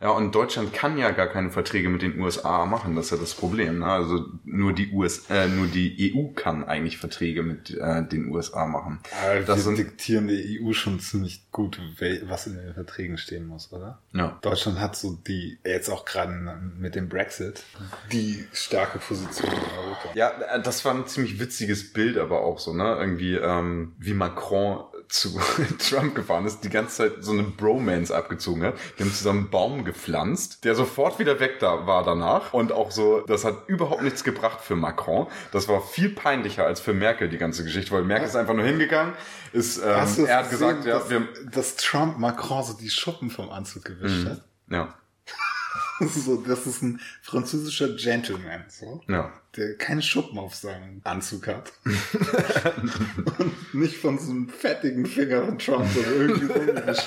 Ja, und Deutschland kann ja gar keine Verträge mit den USA machen, das ist ja das Problem. Ne? Also nur die US, äh, nur die EU kann eigentlich Verträge mit äh, den USA machen. Aber Das wir diktieren der EU schon ziemlich gut, was in den Verträgen stehen muss, oder? ja. Deutschland hat so die, jetzt auch gerade mit dem Brexit, die starke Position in Europa. Ja, äh, das war ein ziemlich witziges Bild, aber auch so, ne? Irgendwie, ähm, wie Macron zu Trump gefahren ist, die ganze Zeit so eine Bromance abgezogen hat. Die haben zusammen einen Baum gepflanzt, der sofort wieder weg da war danach. Und auch so, das hat überhaupt nichts gebracht für Macron. Das war viel peinlicher als für Merkel, die ganze Geschichte, weil Merkel ist einfach nur hingegangen, ist, ähm, er hat gesehen, gesagt, ja, dass, wir, dass Trump Macron so die Schuppen vom Anzug gewischt hat? ja, so, das ist ein französischer Gentleman, so, ja. der keine Schuppen auf seinem Anzug hat. Und nicht von so einem fettigen Finger von Trump so irgendwie wird.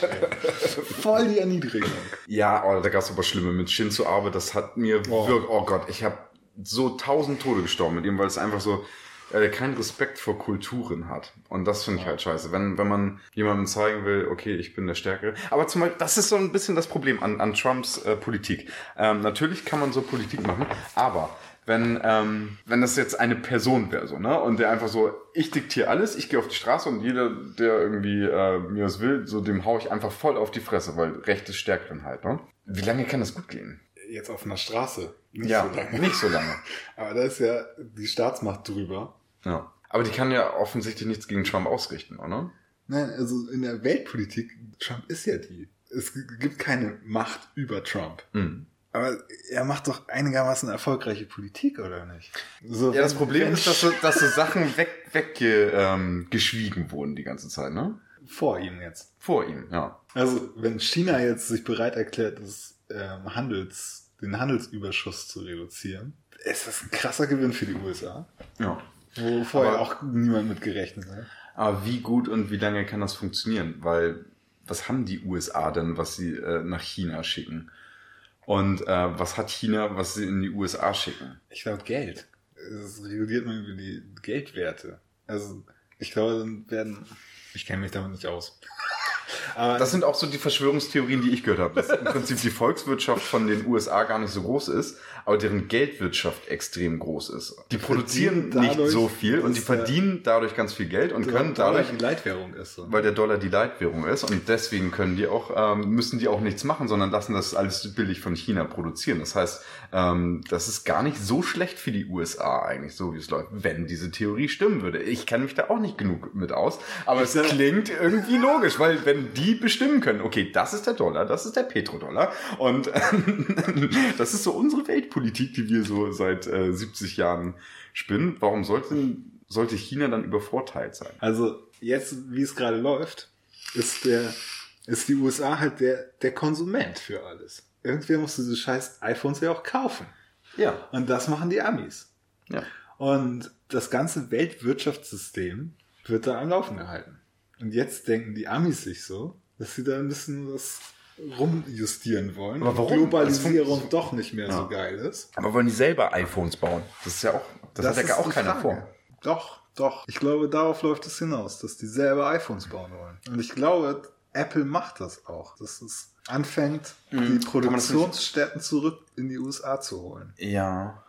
Voll die Erniedrigung. Ja, oh, da gab's aber Schlimme mit Shinzo Abe, das hat mir Oh. wirklich, oh Gott, ich habe so tausend Tode gestorben mit ihm, weil es einfach so, äh, keinen Respekt vor Kulturen hat. Und das finde ich halt scheiße. Wenn, wenn man jemandem zeigen will, okay, ich bin der Stärkere. Aber zum Beispiel, das ist so ein bisschen das Problem an, an Trumps äh, Politik. Ähm, natürlich kann man so Politik machen, aber wenn, ähm, wenn das jetzt eine Person wäre, so, ne? Und der einfach so, ich diktiere alles, ich gehe auf die Straße und jeder, der irgendwie äh, mir was will, so dem hau ich einfach voll auf die Fresse, weil Recht ist Stärkeren halt, ne? Wie lange kann das gut gehen? Jetzt auf einer Straße. Nicht ja, so lange. nicht so lange. Aber da ist ja die Staatsmacht drüber. Ja. Aber die kann ja offensichtlich nichts gegen Trump ausrichten, oder? Nein, also in der Weltpolitik, Trump ist ja die. Es gibt keine Macht über Trump. Mhm. Aber er macht doch einigermaßen erfolgreiche Politik, oder nicht? So, Ja, das Problem ist, dass so, dass so Sachen weg, wegge, ähm, wurden die ganze Zeit, ne? vor ihm jetzt. Vor ihm, ja. Also, wenn China jetzt sich bereit erklärt, das ähm, Handels, den Handelsüberschuss zu reduzieren, ist das ein krasser Gewinn für die USA, Ja. Wo vorher Aber- auch niemand mit gerechnet hat. Aber wie gut und wie lange kann das funktionieren? Weil, was haben die USA denn, was sie äh, nach China schicken? Und äh, was hat China, was sie in die USA schicken? Ich glaube Geld. Das reguliert man über die Geldwerte. Also ich glaube, dann werden. Ich kenne mich damit nicht aus. Aber das sind auch so die Verschwörungstheorien, die ich gehört habe. Dass im Prinzip die Volkswirtschaft von den USA gar nicht so groß ist, aber deren Geldwirtschaft extrem groß ist. Die produzieren nicht so viel und die verdienen dadurch ganz viel Geld und können dadurch die Leitwährung ist. So. Weil der Dollar die Leitwährung ist und deswegen können die auch ähm, müssen die auch nichts machen, sondern lassen das alles billig von China produzieren. Das heißt, ähm, das ist gar nicht so schlecht für die USA eigentlich, so wie es läuft, wenn diese Theorie stimmen würde. Ich kenne mich da auch nicht genug mit aus, aber es klingt irgendwie logisch, weil wenn die bestimmen können, okay, das ist der Dollar, das ist der Petrodollar und das ist so unsere Weltpolitik, die wir so seit äh, 70 Jahren spinnen. Warum sollte, sollte China dann übervorteilt sein? Also jetzt, wie es gerade läuft, ist der ist die USA halt der, der Konsument für alles. Irgendwer muss diese scheiß iPhones ja auch kaufen. Ja. Und das machen die Amis. Ja. Und das ganze Weltwirtschaftssystem wird da am Laufen gehalten. Und jetzt denken die Amis sich so, dass sie da ein bisschen was rumjustieren wollen. Aber warum? Globalisierung doch nicht mehr ja. so geil ist. Aber wollen die selber iPhones bauen? Das ist ja auch, das, das hat ja auch keiner Frage. vor. Doch, doch. Ich glaube, darauf läuft es hinaus, dass die selber iPhones bauen wollen. Und ich glaube, Apple macht das auch. Dass es anfängt, mhm. die Produktionsstätten zurück in die USA zu holen. Ja.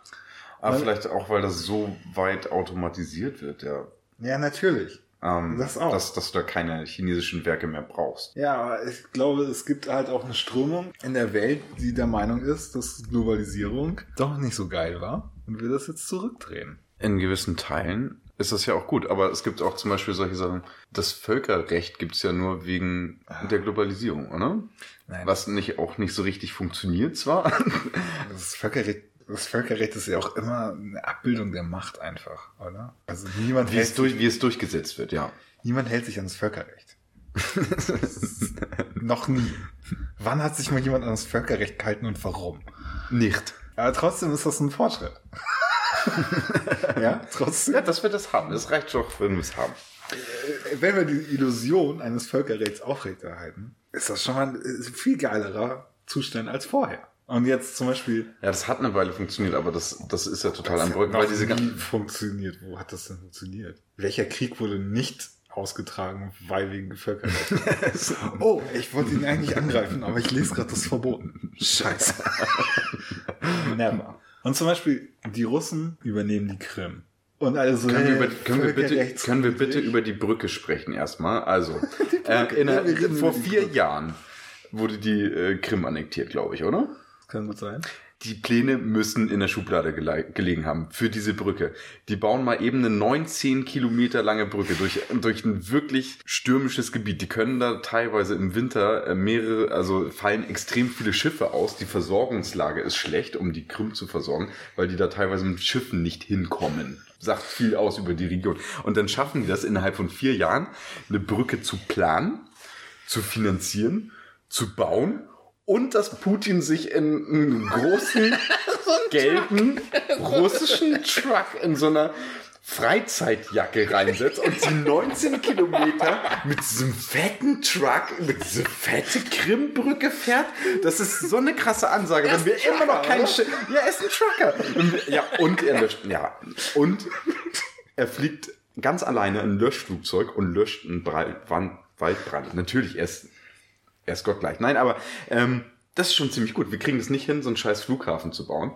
Aber weil, vielleicht auch, weil das so weit automatisiert wird, ja. Ja, natürlich. Ähm, das auch. Dass, dass du da keine chinesischen Werke mehr brauchst. Ja, aber ich glaube, es gibt halt auch eine Strömung in der Welt, die der Meinung ist, dass Globalisierung doch nicht so geil war und wir das jetzt zurückdrehen. In gewissen Teilen ist das ja auch gut, aber es gibt auch zum Beispiel solche Sachen. Das Völkerrecht gibt es ja nur wegen ah. der Globalisierung, oder? Nein. Was nicht auch nicht so richtig funktioniert zwar. Das Völkerrecht das Völkerrecht ist ja auch immer eine Abbildung der Macht einfach, oder? Also niemand wie, es, durch, wie es durchgesetzt wird, ja. Niemand hält sich ans Völkerrecht. Noch nie. Wann hat sich mal jemand an das Völkerrecht gehalten und warum? Nicht. Aber trotzdem ist das ein Fortschritt. ja, trotzdem. Ja, dass wir das haben. Das reicht doch, wenn wir es haben. Äh, wenn wir die Illusion eines Völkerrechts aufrechterhalten, ist das schon mal ein viel geilerer Zustand als vorher. Und jetzt zum Beispiel. Ja, das hat eine Weile funktioniert, aber das, das ist ja total am Brücken, weil diese ganzen. funktioniert. Wo hat das denn funktioniert? Welcher Krieg wurde nicht ausgetragen, weil wegen Gevölkerrecht? oh, ich wollte ihn eigentlich angreifen, aber ich lese gerade das verboten. Scheiße. Never. Und zum Beispiel, die Russen übernehmen die Krim. Und also können, wir, über, können, wir bitte, können wir bitte über die Brücke sprechen erstmal? Also, äh, in der, vor vier Jahren wurde die äh, Krim annektiert, glaube ich, oder? Kann gut sein. Die Pläne müssen in der Schublade gelegen haben für diese Brücke. Die bauen mal eben eine 19 Kilometer lange Brücke durch, durch ein wirklich stürmisches Gebiet. Die können da teilweise im Winter äh, mehrere, also fallen extrem viele Schiffe aus. Die Versorgungslage ist schlecht, um die Krim zu versorgen, weil die da teilweise mit Schiffen nicht hinkommen sagt viel aus über die Region. Und dann schaffen die das innerhalb von vier Jahren, eine Brücke zu planen, zu finanzieren, zu bauen und dass Putin sich in einen großen, gelben, russischen Truck in so einer Freizeitjacke reinsetzt und sie 19 Kilometer mit diesem fetten Truck, mit dieser fette Krimbrücke fährt. Das ist so eine krasse Ansage, wenn wir immer noch keinen Sch Ja, er ist ein Trucker. Ja, und er löscht, ja, und er fliegt ganz alleine ein Löschflugzeug und löscht einen Waldbrand. Natürlich, er ist er ist Gott gleich. Nein, aber ähm, das ist schon ziemlich gut. Wir kriegen es nicht hin, so einen scheiß Flughafen zu bauen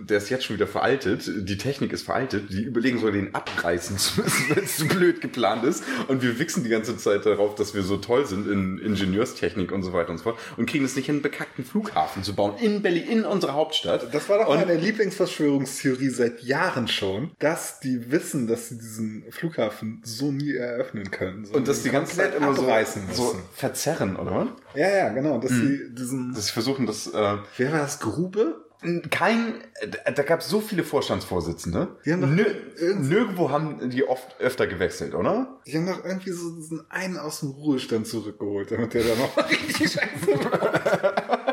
der ist jetzt schon wieder veraltet, die Technik ist veraltet, die überlegen sogar den abreißen zu müssen, wenn es zu blöd geplant ist. Und wir wichsen die ganze Zeit darauf, dass wir so toll sind in Ingenieurstechnik und so weiter und so fort und kriegen es nicht hin, einen bekackten Flughafen zu bauen in Berlin, in unserer Hauptstadt. Das war doch und meine Lieblingsverschwörungstheorie seit Jahren schon, dass die wissen, dass sie diesen Flughafen so nie eröffnen können. und dass die ganze Zeit immer so, so verzerren, oder? Ja, ja, genau. Dass hm. sie diesen. Dass sie versuchen, das. Äh, Wer war das? Grube? Kein, da gab es so viele Vorstandsvorsitzende. Die haben Nö, nirgendwo haben die oft öfter gewechselt, oder? Die haben doch irgendwie so diesen einen aus dem Ruhestand zurückgeholt, damit der da noch richtig scheiße macht.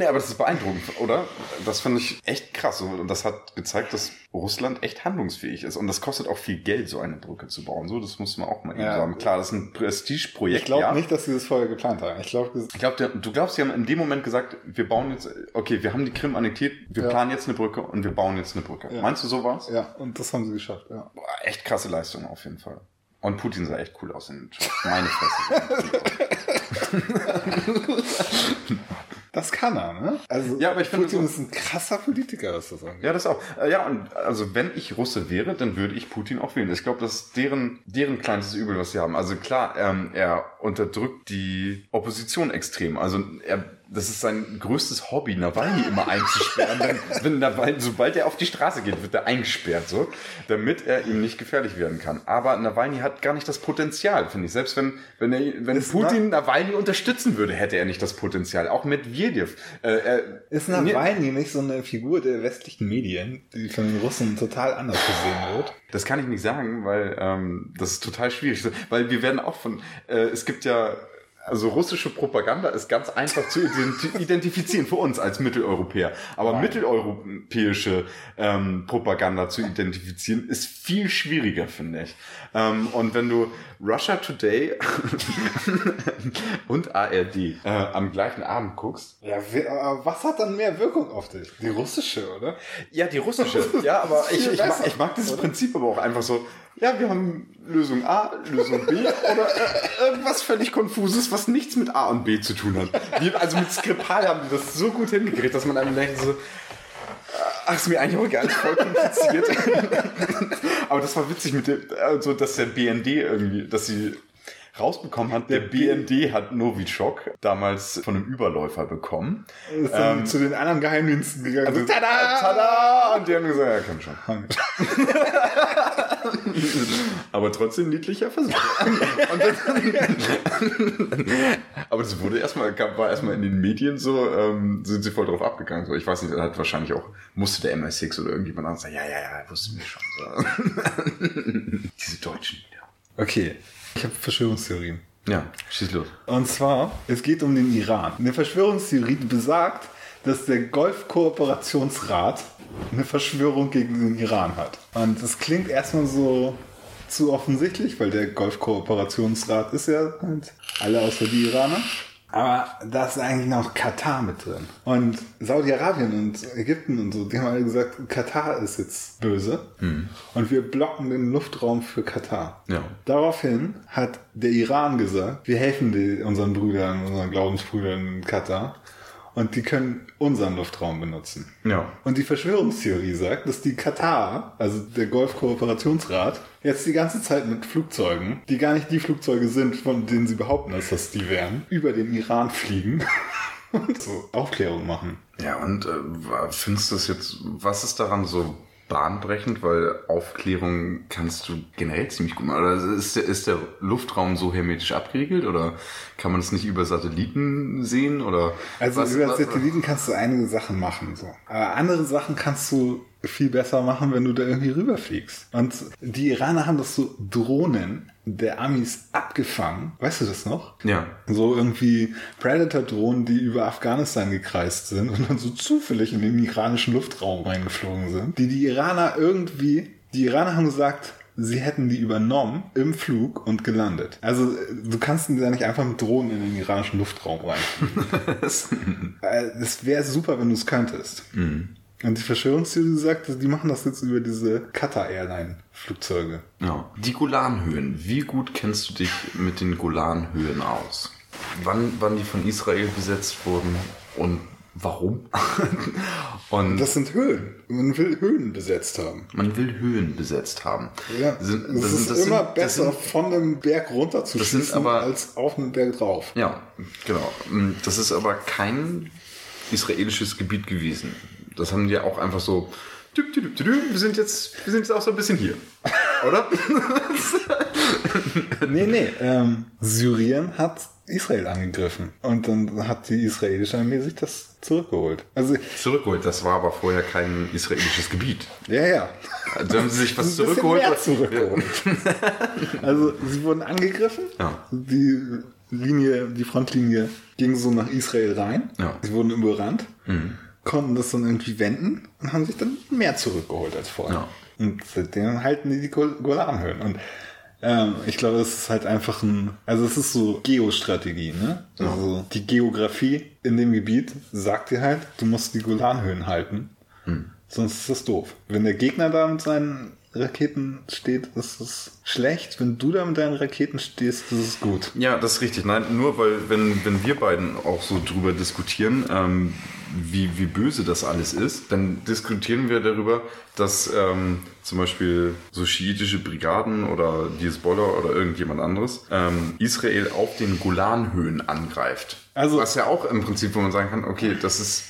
Nee, aber das ist beeindruckend, oder? Das finde ich echt krass. Und das hat gezeigt, dass Russland echt handlungsfähig ist. Und das kostet auch viel Geld, so eine Brücke zu bauen. So, das muss man auch mal eben ja. sagen. Klar, das ist ein Prestigeprojekt. Ich glaube ja. nicht, dass sie das vorher geplant haben. Ich glaube, glaub, du glaubst, sie haben in dem Moment gesagt, wir bauen jetzt, okay, wir haben die Krim annektiert, wir ja. planen jetzt eine Brücke und wir bauen jetzt eine Brücke. Meinst du sowas? Ja, und das haben sie geschafft, ja. Boah, echt krasse Leistung auf jeden Fall. Und Putin sah echt cool aus in den. Meine Fresse. Das kann er, ne? Also, Ja, aber ich finde Putin so- ist ein krasser Politiker, was das angeht. Ja, das auch. Äh, Ja, und also wenn ich Russe wäre, dann würde ich Putin auch wählen. Ich glaube, das ist deren, deren kleinstes Übel, was sie haben. Also klar, ähm, er unterdrückt die Opposition extrem. Also er, das ist sein größtes Hobby, Nawalny immer einzusperren. wenn, wenn Nawalny, sobald er auf die Straße geht, wird er eingesperrt, so, damit er ihm nicht gefährlich werden kann. Aber Nawalny hat gar nicht das Potenzial, finde ich. Selbst wenn, wenn er, wenn Ist Putin Nawalny unterstützen würde, hätte er nicht das Potenzial. Auch Medvedev. Äh, Ist Nawalny nicht so eine Figur der westlichen Medien, die von den Russen total anders gesehen wird? Das kann ich nicht sagen, weil ähm, das ist total schwierig. Weil wir werden auch von, äh, es gibt ja, also russische Propaganda ist ganz einfach zu identi identifizieren für uns als Mitteleuropäer. Aber mitteleuropäische ähm, Propaganda zu identifizieren ist viel schwieriger, finde ich. Ähm, und wenn du Russia Today und ARD äh, am gleichen Abend guckst, Ja, aber was hat dann mehr Wirkung auf dich? Die russische, oder? Ja, die russische. Ja, aber ich, ich, mag, ich mag dieses? Prinzip aber auch einfach so. Ja, wir haben Lösung A, Lösung B oder äh, irgendwas völlig Konfuses, was nichts mit A und B zu tun hat. Die, also mit Skripal haben die das so gut hingekriegt, dass man einem denkt so, ach, ist mir eigentlich auch gar nicht voll kompliziert. aber das war witzig mit dem, also dass der BND irgendwie, dass sie rausbekommen hat, der, BND hat Novichok damals von einem Überläufer bekommen. Ist dann zu den anderen Geheimdiensten gegangen. Also, so, tada! Tada! Und die haben gesagt, ja, komm schon. Aber trotzdem niedlicher Versuch. Aber das wurde erstmal, war erstmal in den Medien so, ähm, sind sie voll drauf abgegangen. So, ich weiß nicht, hat wahrscheinlich auch, musste der MI6 oder irgendjemand anderes sagen, ja, ja, ja, wussten wir schon. So. Diese Deutschen wieder. Okay, ich habe Verschwörungstheorien. Ja, schieß los. Und zwar, es geht um den Iran. Eine Verschwörungstheorie besagt, dass der Golfkooperationsrat eine Verschwörung gegen den Iran hat. Und das klingt erstmal so zu offensichtlich, weil der Golfkooperationsrat ist ja halt alle außer die Iraner. Aber da ist eigentlich noch Katar mit drin. Und Saudi-Arabien und Ägypten und so, die haben alle gesagt, Katar ist jetzt böse. Und wir blocken den Luftraum für Katar. Ja. Daraufhin hat der Iran gesagt, wir helfen die, unseren Brüdern, unseren Glaubensbrüdern in Katar. Und die können unseren Luftraum benutzen. Ja. Und die Verschwörungstheorie sagt, dass die Katar, also der Golfkooperationsrat, jetzt die ganze Zeit mit Flugzeugen, die gar nicht die Flugzeuge sind, von denen sie behaupten, dass das die wären, über den Iran fliegen und so Aufklärung machen. Ja, und äh, findest du das jetzt, was ist daran so bahnbrechend, weil Aufklärung kannst du generell ziemlich gut machen. Oder ist der, ist der Luftraum so hermetisch abgeriegelt oder kann man es nicht über Satelliten sehen oder Also was- über was- Satelliten kannst du einige Sachen machen. So. Aber andere Sachen kannst du viel besser machen, wenn du da irgendwie rüberfliegst. Und die Iraner haben das so Drohnen der Amis abgefangen. Weißt du das noch? Ja. So irgendwie Predator-Drohnen, die über Afghanistan gekreist sind und dann so zufällig in den iranischen Luftraum reingeflogen sind. Die die Iraner irgendwie, die Iraner haben gesagt, sie hätten die übernommen im Flug und gelandet. Also du kannst da nicht einfach mit Drohnen in den iranischen Luftraum. Äh, Es wäre super, wenn du es könntest. Und die Verschwörungstheorie sagt, die machen das jetzt über diese Qatar Airline Flugzeuge. Ja. Die Golanhöhen. Wie gut kennst du dich mit den Golanhöhen aus? Wann, wann die von Israel besetzt wurden und warum? und Das sind Höhen. Man will Höhen besetzt haben. man will Höhen besetzt haben. Ja, Sind- es das ist das immer sind- das besser, von dem Berg runter zu Das schießen, aber- als auf den Berg drauf. Ja, genau. Das ist aber kein israelisches Gebiet gewesen. Das haben die auch einfach so. Wir sind jetzt, wir sind jetzt auch so ein bisschen hier, oder? Nee, nee. Ähm, Syrien hat Israel angegriffen. Und dann hat die israelische Armee sich das zurückgeholt. Also, Zurückgeholt. Das war aber vorher kein israelisches Gebiet. ja, ja. Also haben sie sich was zurückgeholt. zurückgeholt. also, sie wurden angegriffen. Ja. Die Linie, die Frontlinie ging so nach Israel rein. Ja. Sie wurden überrannt. Mhm. Konnten das dann irgendwie wenden und haben sich dann mehr zurückgeholt als vorher. Ja. Und seitdem halten die die Gol- Golanhöhen. Und ähm, ich glaube, es ist halt einfach ein, also es ist so Geostrategie, ne? Also die Geografie in dem Gebiet sagt dir halt, du musst die Golanhöhen halten. Hm. Sonst ist das doof. Wenn der Gegner da mit seinen Raketen steht, ist es schlecht. Wenn du da mit deinen Raketen stehst, ist es gut. Ja, das ist richtig. Nein, nur weil, wenn, wenn wir beiden auch so drüber diskutieren, ähm, wie, wie böse das alles ist, dann diskutieren wir darüber, dass ähm, zum Beispiel so schiitische Brigaden oder die Hezbollah oder irgendjemand anderes ähm, Israel auf den Golanhöhen angreift. Also- Was ja auch im Prinzip, wo man sagen kann, okay, das ist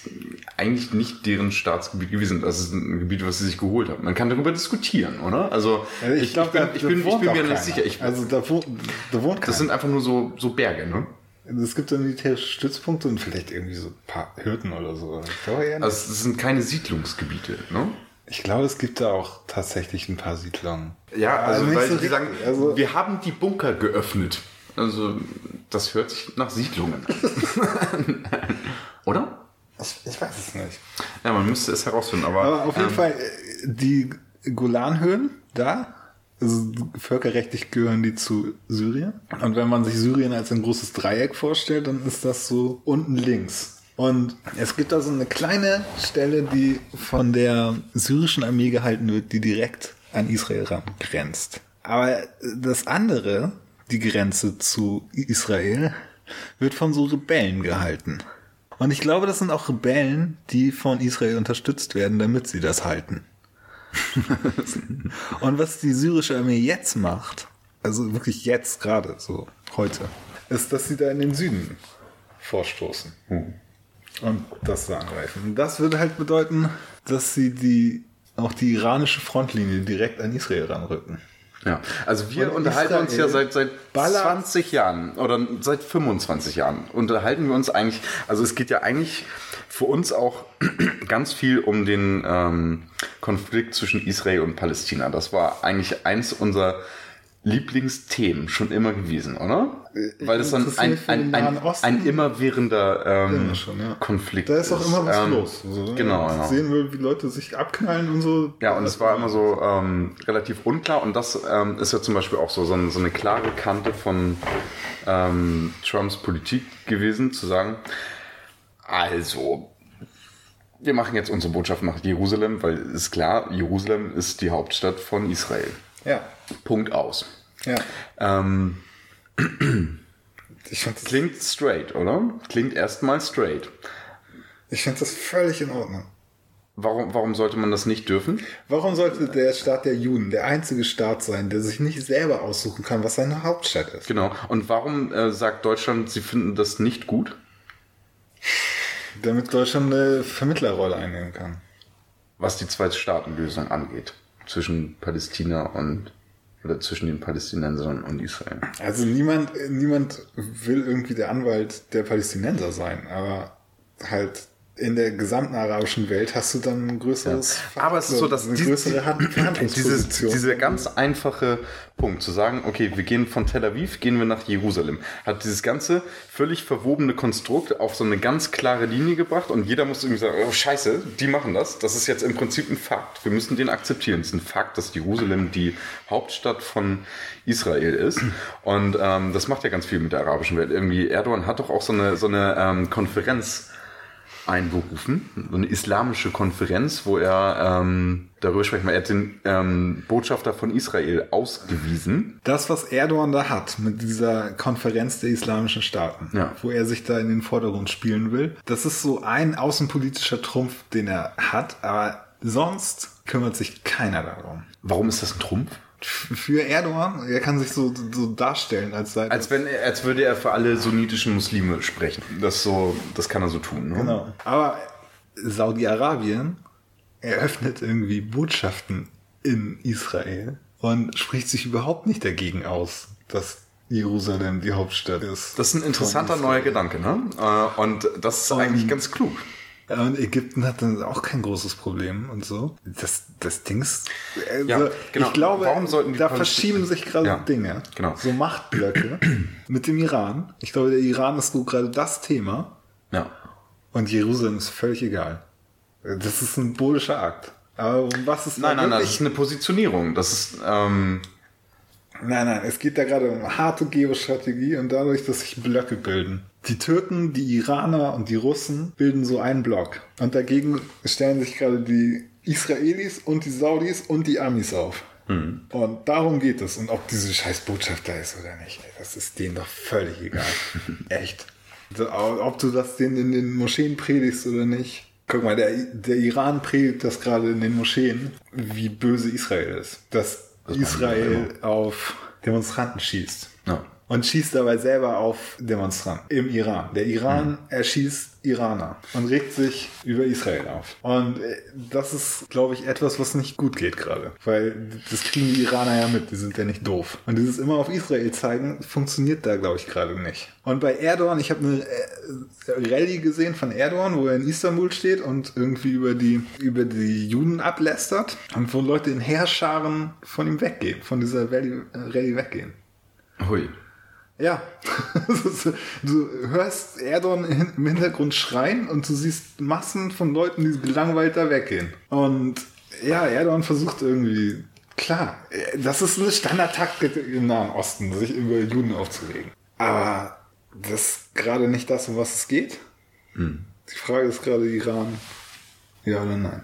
eigentlich nicht deren Staatsgebiet gewesen. Das ist ein Gebiet, was sie sich geholt haben. Man kann darüber diskutieren, oder? Also, Also ich, glaub, bin, da- ich bin, ich bin mir nicht sicher. Ich, also da wohnt, da wohnt das keiner. sind einfach nur so, so Berge, ne? Es gibt da militärische Stützpunkte und vielleicht irgendwie so ein paar Hürden oder so. Glaube, nicht. Also es sind keine Siedlungsgebiete, ne? ich glaube, es gibt da auch tatsächlich ein paar Siedlungen. Ja, also nicht weil so die sagen. Also- wir haben die Bunker geöffnet. Also das hört sich nach Siedlungen an. Oder? Ich, ich weiß es nicht. Ja, man müsste es herausfinden, aber, Aber auf jeden ähm, Fall, äh, die Golanhöhen da, also völkerrechtlich gehören die zu Syrien. Und wenn man sich Syrien als ein großes Dreieck vorstellt, dann ist das so unten links. Und es gibt da so eine kleine Stelle, die von der syrischen Armee gehalten wird, die direkt an Israel grenzt. Aber das andere, die Grenze zu Israel, wird von so Rebellen gehalten. Und ich glaube, das sind auch Rebellen, die von Israel unterstützt werden, damit sie das halten. Und was die syrische Armee jetzt macht, also wirklich jetzt gerade, so heute, ist, dass sie da in den Süden vorstoßen. Und das da angreifen. Das würde halt bedeuten, dass sie die, auch die iranische Frontlinie direkt an Israel ranrücken. ja. Also wir Und unterhalten uns ja Israel seit, seit ballert- 20 Jahren oder seit 25 Jahren unterhalten wir uns eigentlich, also es geht ja eigentlich für uns auch ganz viel um den ähm, Konflikt zwischen Israel und Palästina. Das war eigentlich eins unserer Lieblingsthemen schon immer gewesen, oder? Weil das dann ein, ein, ein, ein immerwährender ähm, Ja, schon, ja. Konflikt Da ist auch immer was Ähm, los. So, genau, ja. Sehen wir, wie Leute sich abknallen und so. Ja, und es war immer so ähm, relativ unklar und das ähm, ist ja zum Beispiel auch so, so, so eine klare Kante von ähm, Trumps Politik gewesen, zu sagen, also, wir machen jetzt unsere Botschaft nach Jerusalem, weil ist klar, Jerusalem ist die Hauptstadt von Israel. Ja, Punkt aus. ja. Ähm, Ich finde das, klingt straight, oder? Klingt erstmal straight. ich find das völlig in Ordnung. Warum, warum sollte man das nicht dürfen? Warum sollte der Staat der Juden der einzige Staat sein, der sich nicht selber aussuchen kann, was seine Hauptstadt ist? Genau. Und warum äh, sagt Deutschland, sie finden das nicht gut? Damit Deutschland eine Vermittlerrolle einnehmen kann. was die Zwei-Staaten-Lösung angeht. Zwischen Palästina und oder zwischen den Palästinensern und Israel. Also niemand, niemand will irgendwie der Anwalt der Palästinenser sein, aber halt in der gesamten arabischen Welt hast du dann ein größeres, Aber es ist so, dass eine die- größere Dieses, dieser ganz einfache Punkt, zu sagen, okay, wir gehen von Tel Aviv, gehen wir nach Jerusalem, hat dieses ganze völlig verwobene Konstrukt auf so eine ganz klare Linie gebracht und jeder muss irgendwie sagen, oh scheiße, die machen das. Das ist jetzt im Prinzip ein Fakt. Wir müssen den akzeptieren. Es ist ein Fakt, dass Jerusalem die Hauptstadt von Israel ist. Und ähm, das macht ja ganz viel mit der arabischen Welt. Irgendwie, Erdogan hat doch auch so eine, so eine ähm, Konferenz einberufen, so eine islamische Konferenz, wo er ähm, darüber spricht. Er hat den ähm, Botschafter von Israel ausgewiesen. das, was Erdogan da hat mit dieser Konferenz der islamischen Staaten, Ja. wo er sich da in den Vordergrund spielen will, das ist so ein außenpolitischer Trumpf, den er hat, aber sonst kümmert sich keiner darum. Warum ist das ein Trumpf? Für Erdogan, er kann sich so, so darstellen, als sei Als wenn er, als würde er für alle sunnitischen Muslime sprechen. Das so, das kann er so tun. Ne? Genau. Aber Saudi-Arabien eröffnet irgendwie Botschaften in Israel und spricht sich überhaupt nicht dagegen aus, dass Jerusalem die Hauptstadt ist. Das ist ein interessanter neuer Gedanke, ne? Äh, Und das ist eigentlich ganz klug. Israel. Und Ägypten hat dann auch kein großes Problem und so. Das, das Ding ist, also Ja, genau. ich glaube, Warum sollten die da verschieben sich gerade Ja, Dinge. genau. So Machtblöcke mit dem Iran. Ich glaube, der Iran ist so gerade das Thema. Ja. Und Jerusalem ist völlig egal. Das ist ein symbolischer Akt. Aber um was ist Nein, nein, nein, das ist eine Positionierung. Das ist, ähm, Nein, nein, es geht da gerade um harte Geostrategie und dadurch, dass sich Blöcke bilden. Die Türken, die Iraner und die Russen bilden so einen Block. Und dagegen stellen sich gerade die Israelis und die Saudis und die Amis auf. Mhm. Und darum geht es. Und ob diese scheiß da ist oder nicht, das ist denen doch völlig egal. Echt. Ob du das denen in den Moscheen predigst oder nicht. Guck mal, der, der Iran predigt das gerade in den Moscheen, wie böse Israel ist. Dass Das Israel auf Demonstranten schießt. Ja. Und schießt dabei selber auf Demonstranten im Iran. Der Iran erschießt Iraner und regt sich über Israel auf. Und äh, das ist, glaube ich, etwas, was nicht gut geht gerade. Weil das kriegen die Iraner ja mit, die sind ja nicht doof. Und dieses immer auf Israel zeigen, funktioniert da, glaube ich, gerade nicht. Und bei Erdogan, ich habe eine äh, Rallye gesehen von Erdogan, wo er in Istanbul steht und irgendwie über die, über die Juden ablästert und wo Leute in Heerscharen von ihm weggehen, von dieser Rallye, Rallye weggehen. Hui. Ja, du hörst Erdogan im Hintergrund schreien und du siehst Massen von Leuten, die gelangweilt da weggehen. Und ja, Erdogan versucht irgendwie, klar, das ist eine Standardtaktik im Nahen Osten, sich über Juden aufzuregen. Aber das ist gerade nicht das, um was es geht. Die Frage ist gerade Iran, ja oder nein.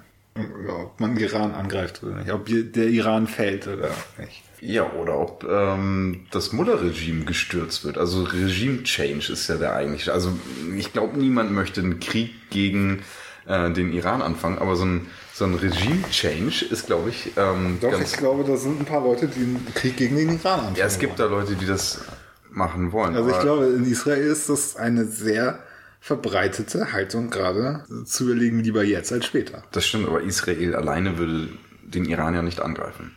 Ob man Iran angreift oder nicht, ob der Iran fällt oder nicht. Ja, oder ob ähm, das Mullah-Regime gestürzt wird. Also Regime-Change ist ja der eigentliche. Also ich glaube, niemand möchte einen Krieg gegen äh, den Iran anfangen, aber so ein, so ein Regime-Change ist, glaube ich, ähm, Doch, ich glaube, da sind ein paar Leute, die einen Krieg gegen den Iran anfangen. Ja, es gibt da Leute, die das machen wollen. Also ich glaube, in Israel ist das eine sehr verbreitete Haltung gerade zu überlegen, lieber jetzt als später. Das stimmt, aber Israel alleine würde den Iran ja nicht angreifen.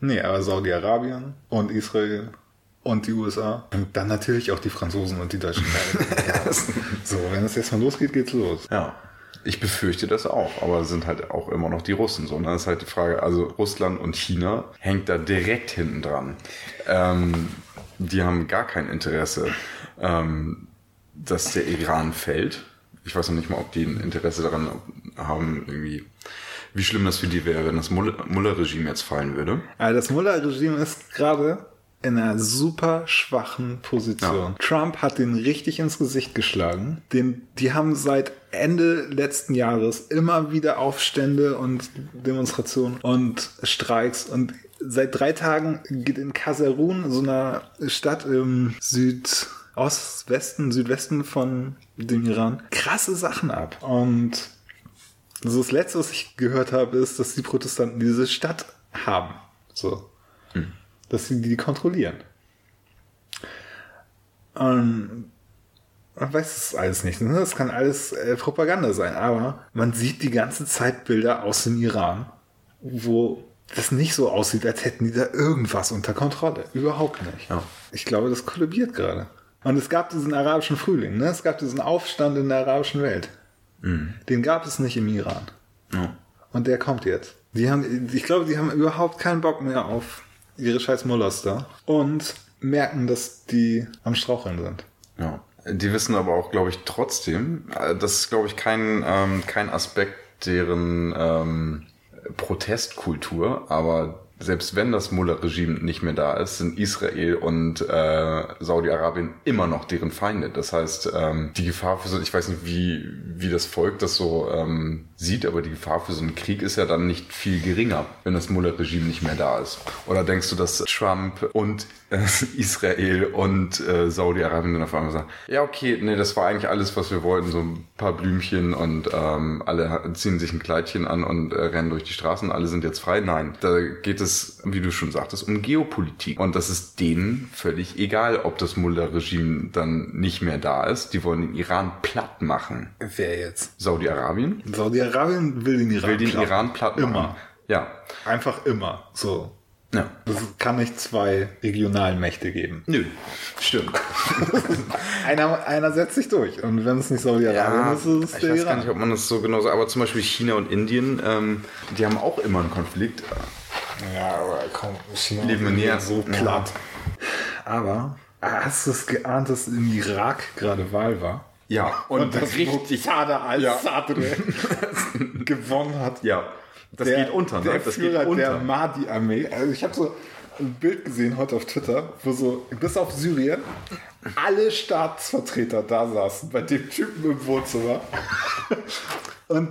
Nee, aber Saudi-Arabien und Israel und die USA und dann natürlich auch die Franzosen und die Deutschen. So, wenn es jetzt mal losgeht, geht's los. Ja. Ich befürchte das auch, aber es sind halt auch immer noch die Russen. So, und dann ist halt die Frage, also Russland und China hängt da direkt hinten dran. Ähm, die haben gar kein Interesse, ähm, dass der Iran fällt. Ich weiß noch nicht mal, ob die ein Interesse daran haben, irgendwie, wie schlimm das für die wäre, wenn das Mullah-Regime jetzt fallen würde. Aber das Mullah-Regime ist gerade in einer super schwachen Position. Trump hat den richtig ins Gesicht geschlagen. Den, die haben seit Ende letzten Jahres immer wieder Aufstände und Demonstrationen und Streiks und seit drei Tagen geht in Kasserun, so einer Stadt im Südostwesten, Südwesten von dem Iran, krasse Sachen ab. Und also das letzte, was ich gehört habe, ist, dass die Protestanten diese Stadt haben. So. Dass sie die kontrollieren. Ähm, man weiß es alles nicht. Ne? Das kann alles äh, Propaganda sein. Aber man sieht die ganze Zeit Bilder aus dem Iran, wo das nicht so aussieht, als hätten die da irgendwas unter Kontrolle. Überhaupt nicht. Ja. Ich glaube, das kollabiert gerade. Und es gab diesen arabischen Frühling. Ne? Es gab diesen Aufstand in der arabischen Welt. Den gab es nicht im Iran. Ja. Und der kommt jetzt. Die haben, ich glaube, die haben überhaupt keinen Bock mehr auf ihre scheiß Mullers da. Und merken, dass die am Straucheln sind. Ja. Die wissen aber auch, glaube ich, trotzdem, äh, das ist, glaube ich, kein, ähm, kein Aspekt deren ähm, Protestkultur, aber selbst wenn das Mullah-Regime nicht mehr da ist, sind Israel und äh, Saudi-Arabien immer noch deren Feinde. Das heißt, ähm, die Gefahr für so, ich weiß nicht, wie, wie das Volk das so ähm, sieht, aber die Gefahr für so einen Krieg ist ja dann nicht viel geringer, wenn das Mullah-Regime nicht mehr da ist. Oder denkst du, dass Trump und Israel und äh, Saudi-Arabien dann auf einmal sagen, ja okay, nee, das war eigentlich alles, was wir wollten, so ein paar Blümchen und ähm, alle ziehen sich ein Kleidchen an und äh, rennen durch die Straßen, alle sind jetzt frei. Nein, da geht es, wie du schon sagtest, um Geopolitik. Und das ist denen völlig egal, ob das Mullah-Regime dann nicht mehr da ist. Die wollen den Iran platt machen. Wer jetzt? Saudi-Arabien Saudi-Arabien will den Iran will den platt. Iran platt machen. Immer. Ja. Einfach immer. So. Ja. Es kann nicht zwei regionalen Mächte geben. Nö, stimmt. Einer, einer setzt sich durch. Und wenn es nicht Saudi-Arabien ist, ist es ich der weiß gar nicht, ob man das so genau sagt, aber zum Beispiel China und Indien, ähm, die haben auch immer einen Konflikt. Ja, aber komm, China Leben ist näher. so Ja. platt. Aber hast du es geahnt, dass im Irak gerade Wahl war? Ja, Und, das Muqtada al-Sadr gewonnen hat. Ja, das der, geht unter, ne? Der Das Führer geht unter. der Mahdi-Armee. Also ich habe so ein Bild gesehen heute auf Twitter, wo so bis auf Syrien alle Staatsvertreter da saßen bei dem Typen im Wohnzimmer. Und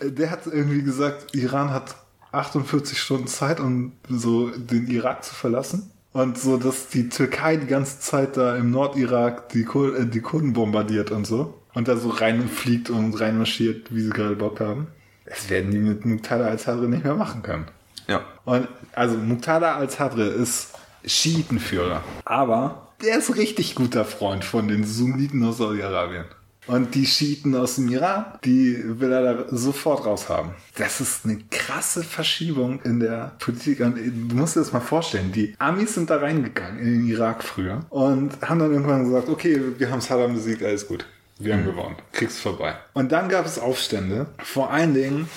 der hat irgendwie gesagt, Iran hat 48 Stunden Zeit, um so den Irak zu verlassen. Und so, dass die Türkei die ganze Zeit da im Nordirak die, Kur äh, die Kurden bombardiert und so. Und da so reinfliegt und reinmarschiert, wie sie gerade Bock haben. Das werden die mit Muqtada al-Sadr nicht mehr machen können. Ja. Und also Muqtada al-Sadr ist Schiitenführer. Aber der ist richtig guter Freund von den Sunniten aus Saudi-Arabien. Und die Schiiten aus dem Iran, die will er da sofort raushaben. Das ist eine krasse Verschiebung in der Politik. Und du musst dir das mal vorstellen. Die Amis sind da reingegangen in den Irak früher und haben dann irgendwann gesagt, okay, wir haben Saddam besiegt, alles gut. Wir haben gewonnen. Krieg's vorbei. Und dann gab es Aufstände. Vor allen Dingen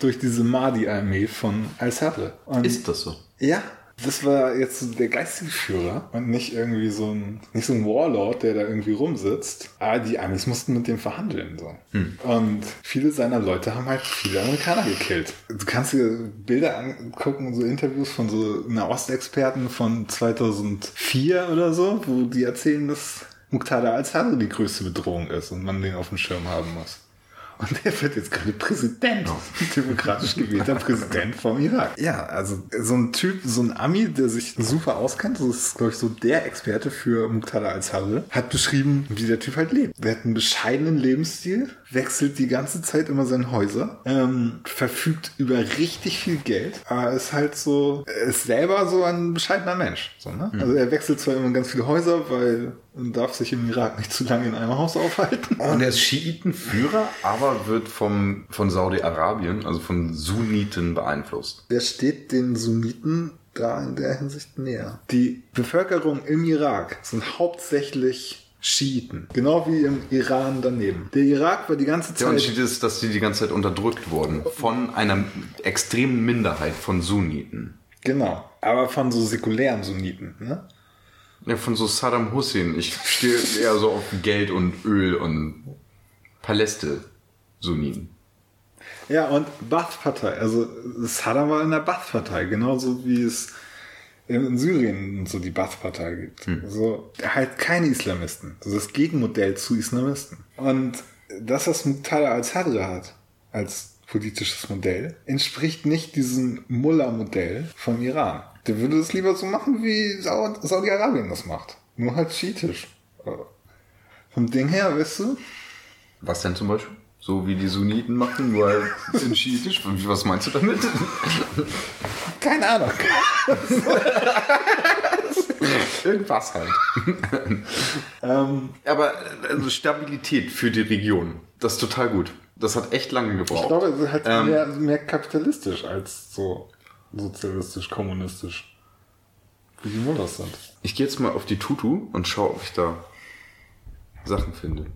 durch diese Mahdi-Armee von al-Sadr. Ist das so? ja, das war jetzt so der geistige Führer und nicht irgendwie so ein, nicht so ein Warlord, der da irgendwie rumsitzt. Aber die Amis mussten mit dem verhandeln, so. Und viele seiner Leute haben halt viele Amerikaner gekillt. Du kannst dir Bilder angucken, so Interviews von so Nahostexperten von 2004 oder so, wo die erzählen, dass Muqtada al-Sadr die größte Bedrohung ist und man den auf dem Schirm haben muss. Und der wird jetzt gerade Präsident, demokratisch gewählter Präsident vom Irak. Ja, also so ein Typ, so ein Ami, der sich super auskennt, das ist, glaube ich, so der Experte für Muqtada al-Sadr, hat beschrieben, wie der Typ halt lebt. Der hat einen bescheidenen Lebensstil, wechselt die ganze Zeit immer seine Häuser, ähm, verfügt über richtig viel Geld, aber ist halt so, er ist selber so ein bescheidener Mensch. So, ne? Also er wechselt zwar immer ganz viele Häuser, weil man darf sich im Irak nicht zu lange in einem Haus aufhalten. Und er ist Schiitenführer, aber wird vom, von Saudi-Arabien, also von Sunniten beeinflusst. Der steht den Sunniten da in der Hinsicht näher. Die Bevölkerung im Irak sind hauptsächlich Schiiten. Genau wie im Iran daneben. Der Irak war die ganze Der Zeit. Unterschied ist, dass sie die ganze Zeit unterdrückt wurden von einer extremen Minderheit von Sunniten. Genau. Aber von so säkulären Sunniten. Ne? Ja, von so Saddam Hussein. Ich stehe eher so auf Geld und Öl und Paläste Sunniten. Ja, und Baath-Partei. Also Saddam war in der Baath-Partei, genauso wie es in Syrien so die Baath-Partei gibt. So, halt keine Islamisten. Das ist das Gegenmodell zu Islamisten. Und das, was Muqtada al-Sadr hat, als politisches Modell, entspricht nicht diesem Mullah-Modell vom Iran. Der würde es lieber so machen, wie Sau- Saudi-Arabien das macht. Nur halt schiitisch. Vom Ding her, weißt du, Was denn zum Beispiel? So wie die Sunniten machen, nur halt in Schiitisch. Was meinst du damit? keine Ahnung. Irgendwas halt. ähm, Aber also Stabilität für die Region, das ist total gut. Das hat echt lange gebraucht. Ich glaube, es ist halt Ähm, mehr, mehr kapitalistisch als so sozialistisch, kommunistisch. Wie die Mullahs sind. Ich gehe jetzt mal auf die Tutu und schaue, ob ich da Sachen finde.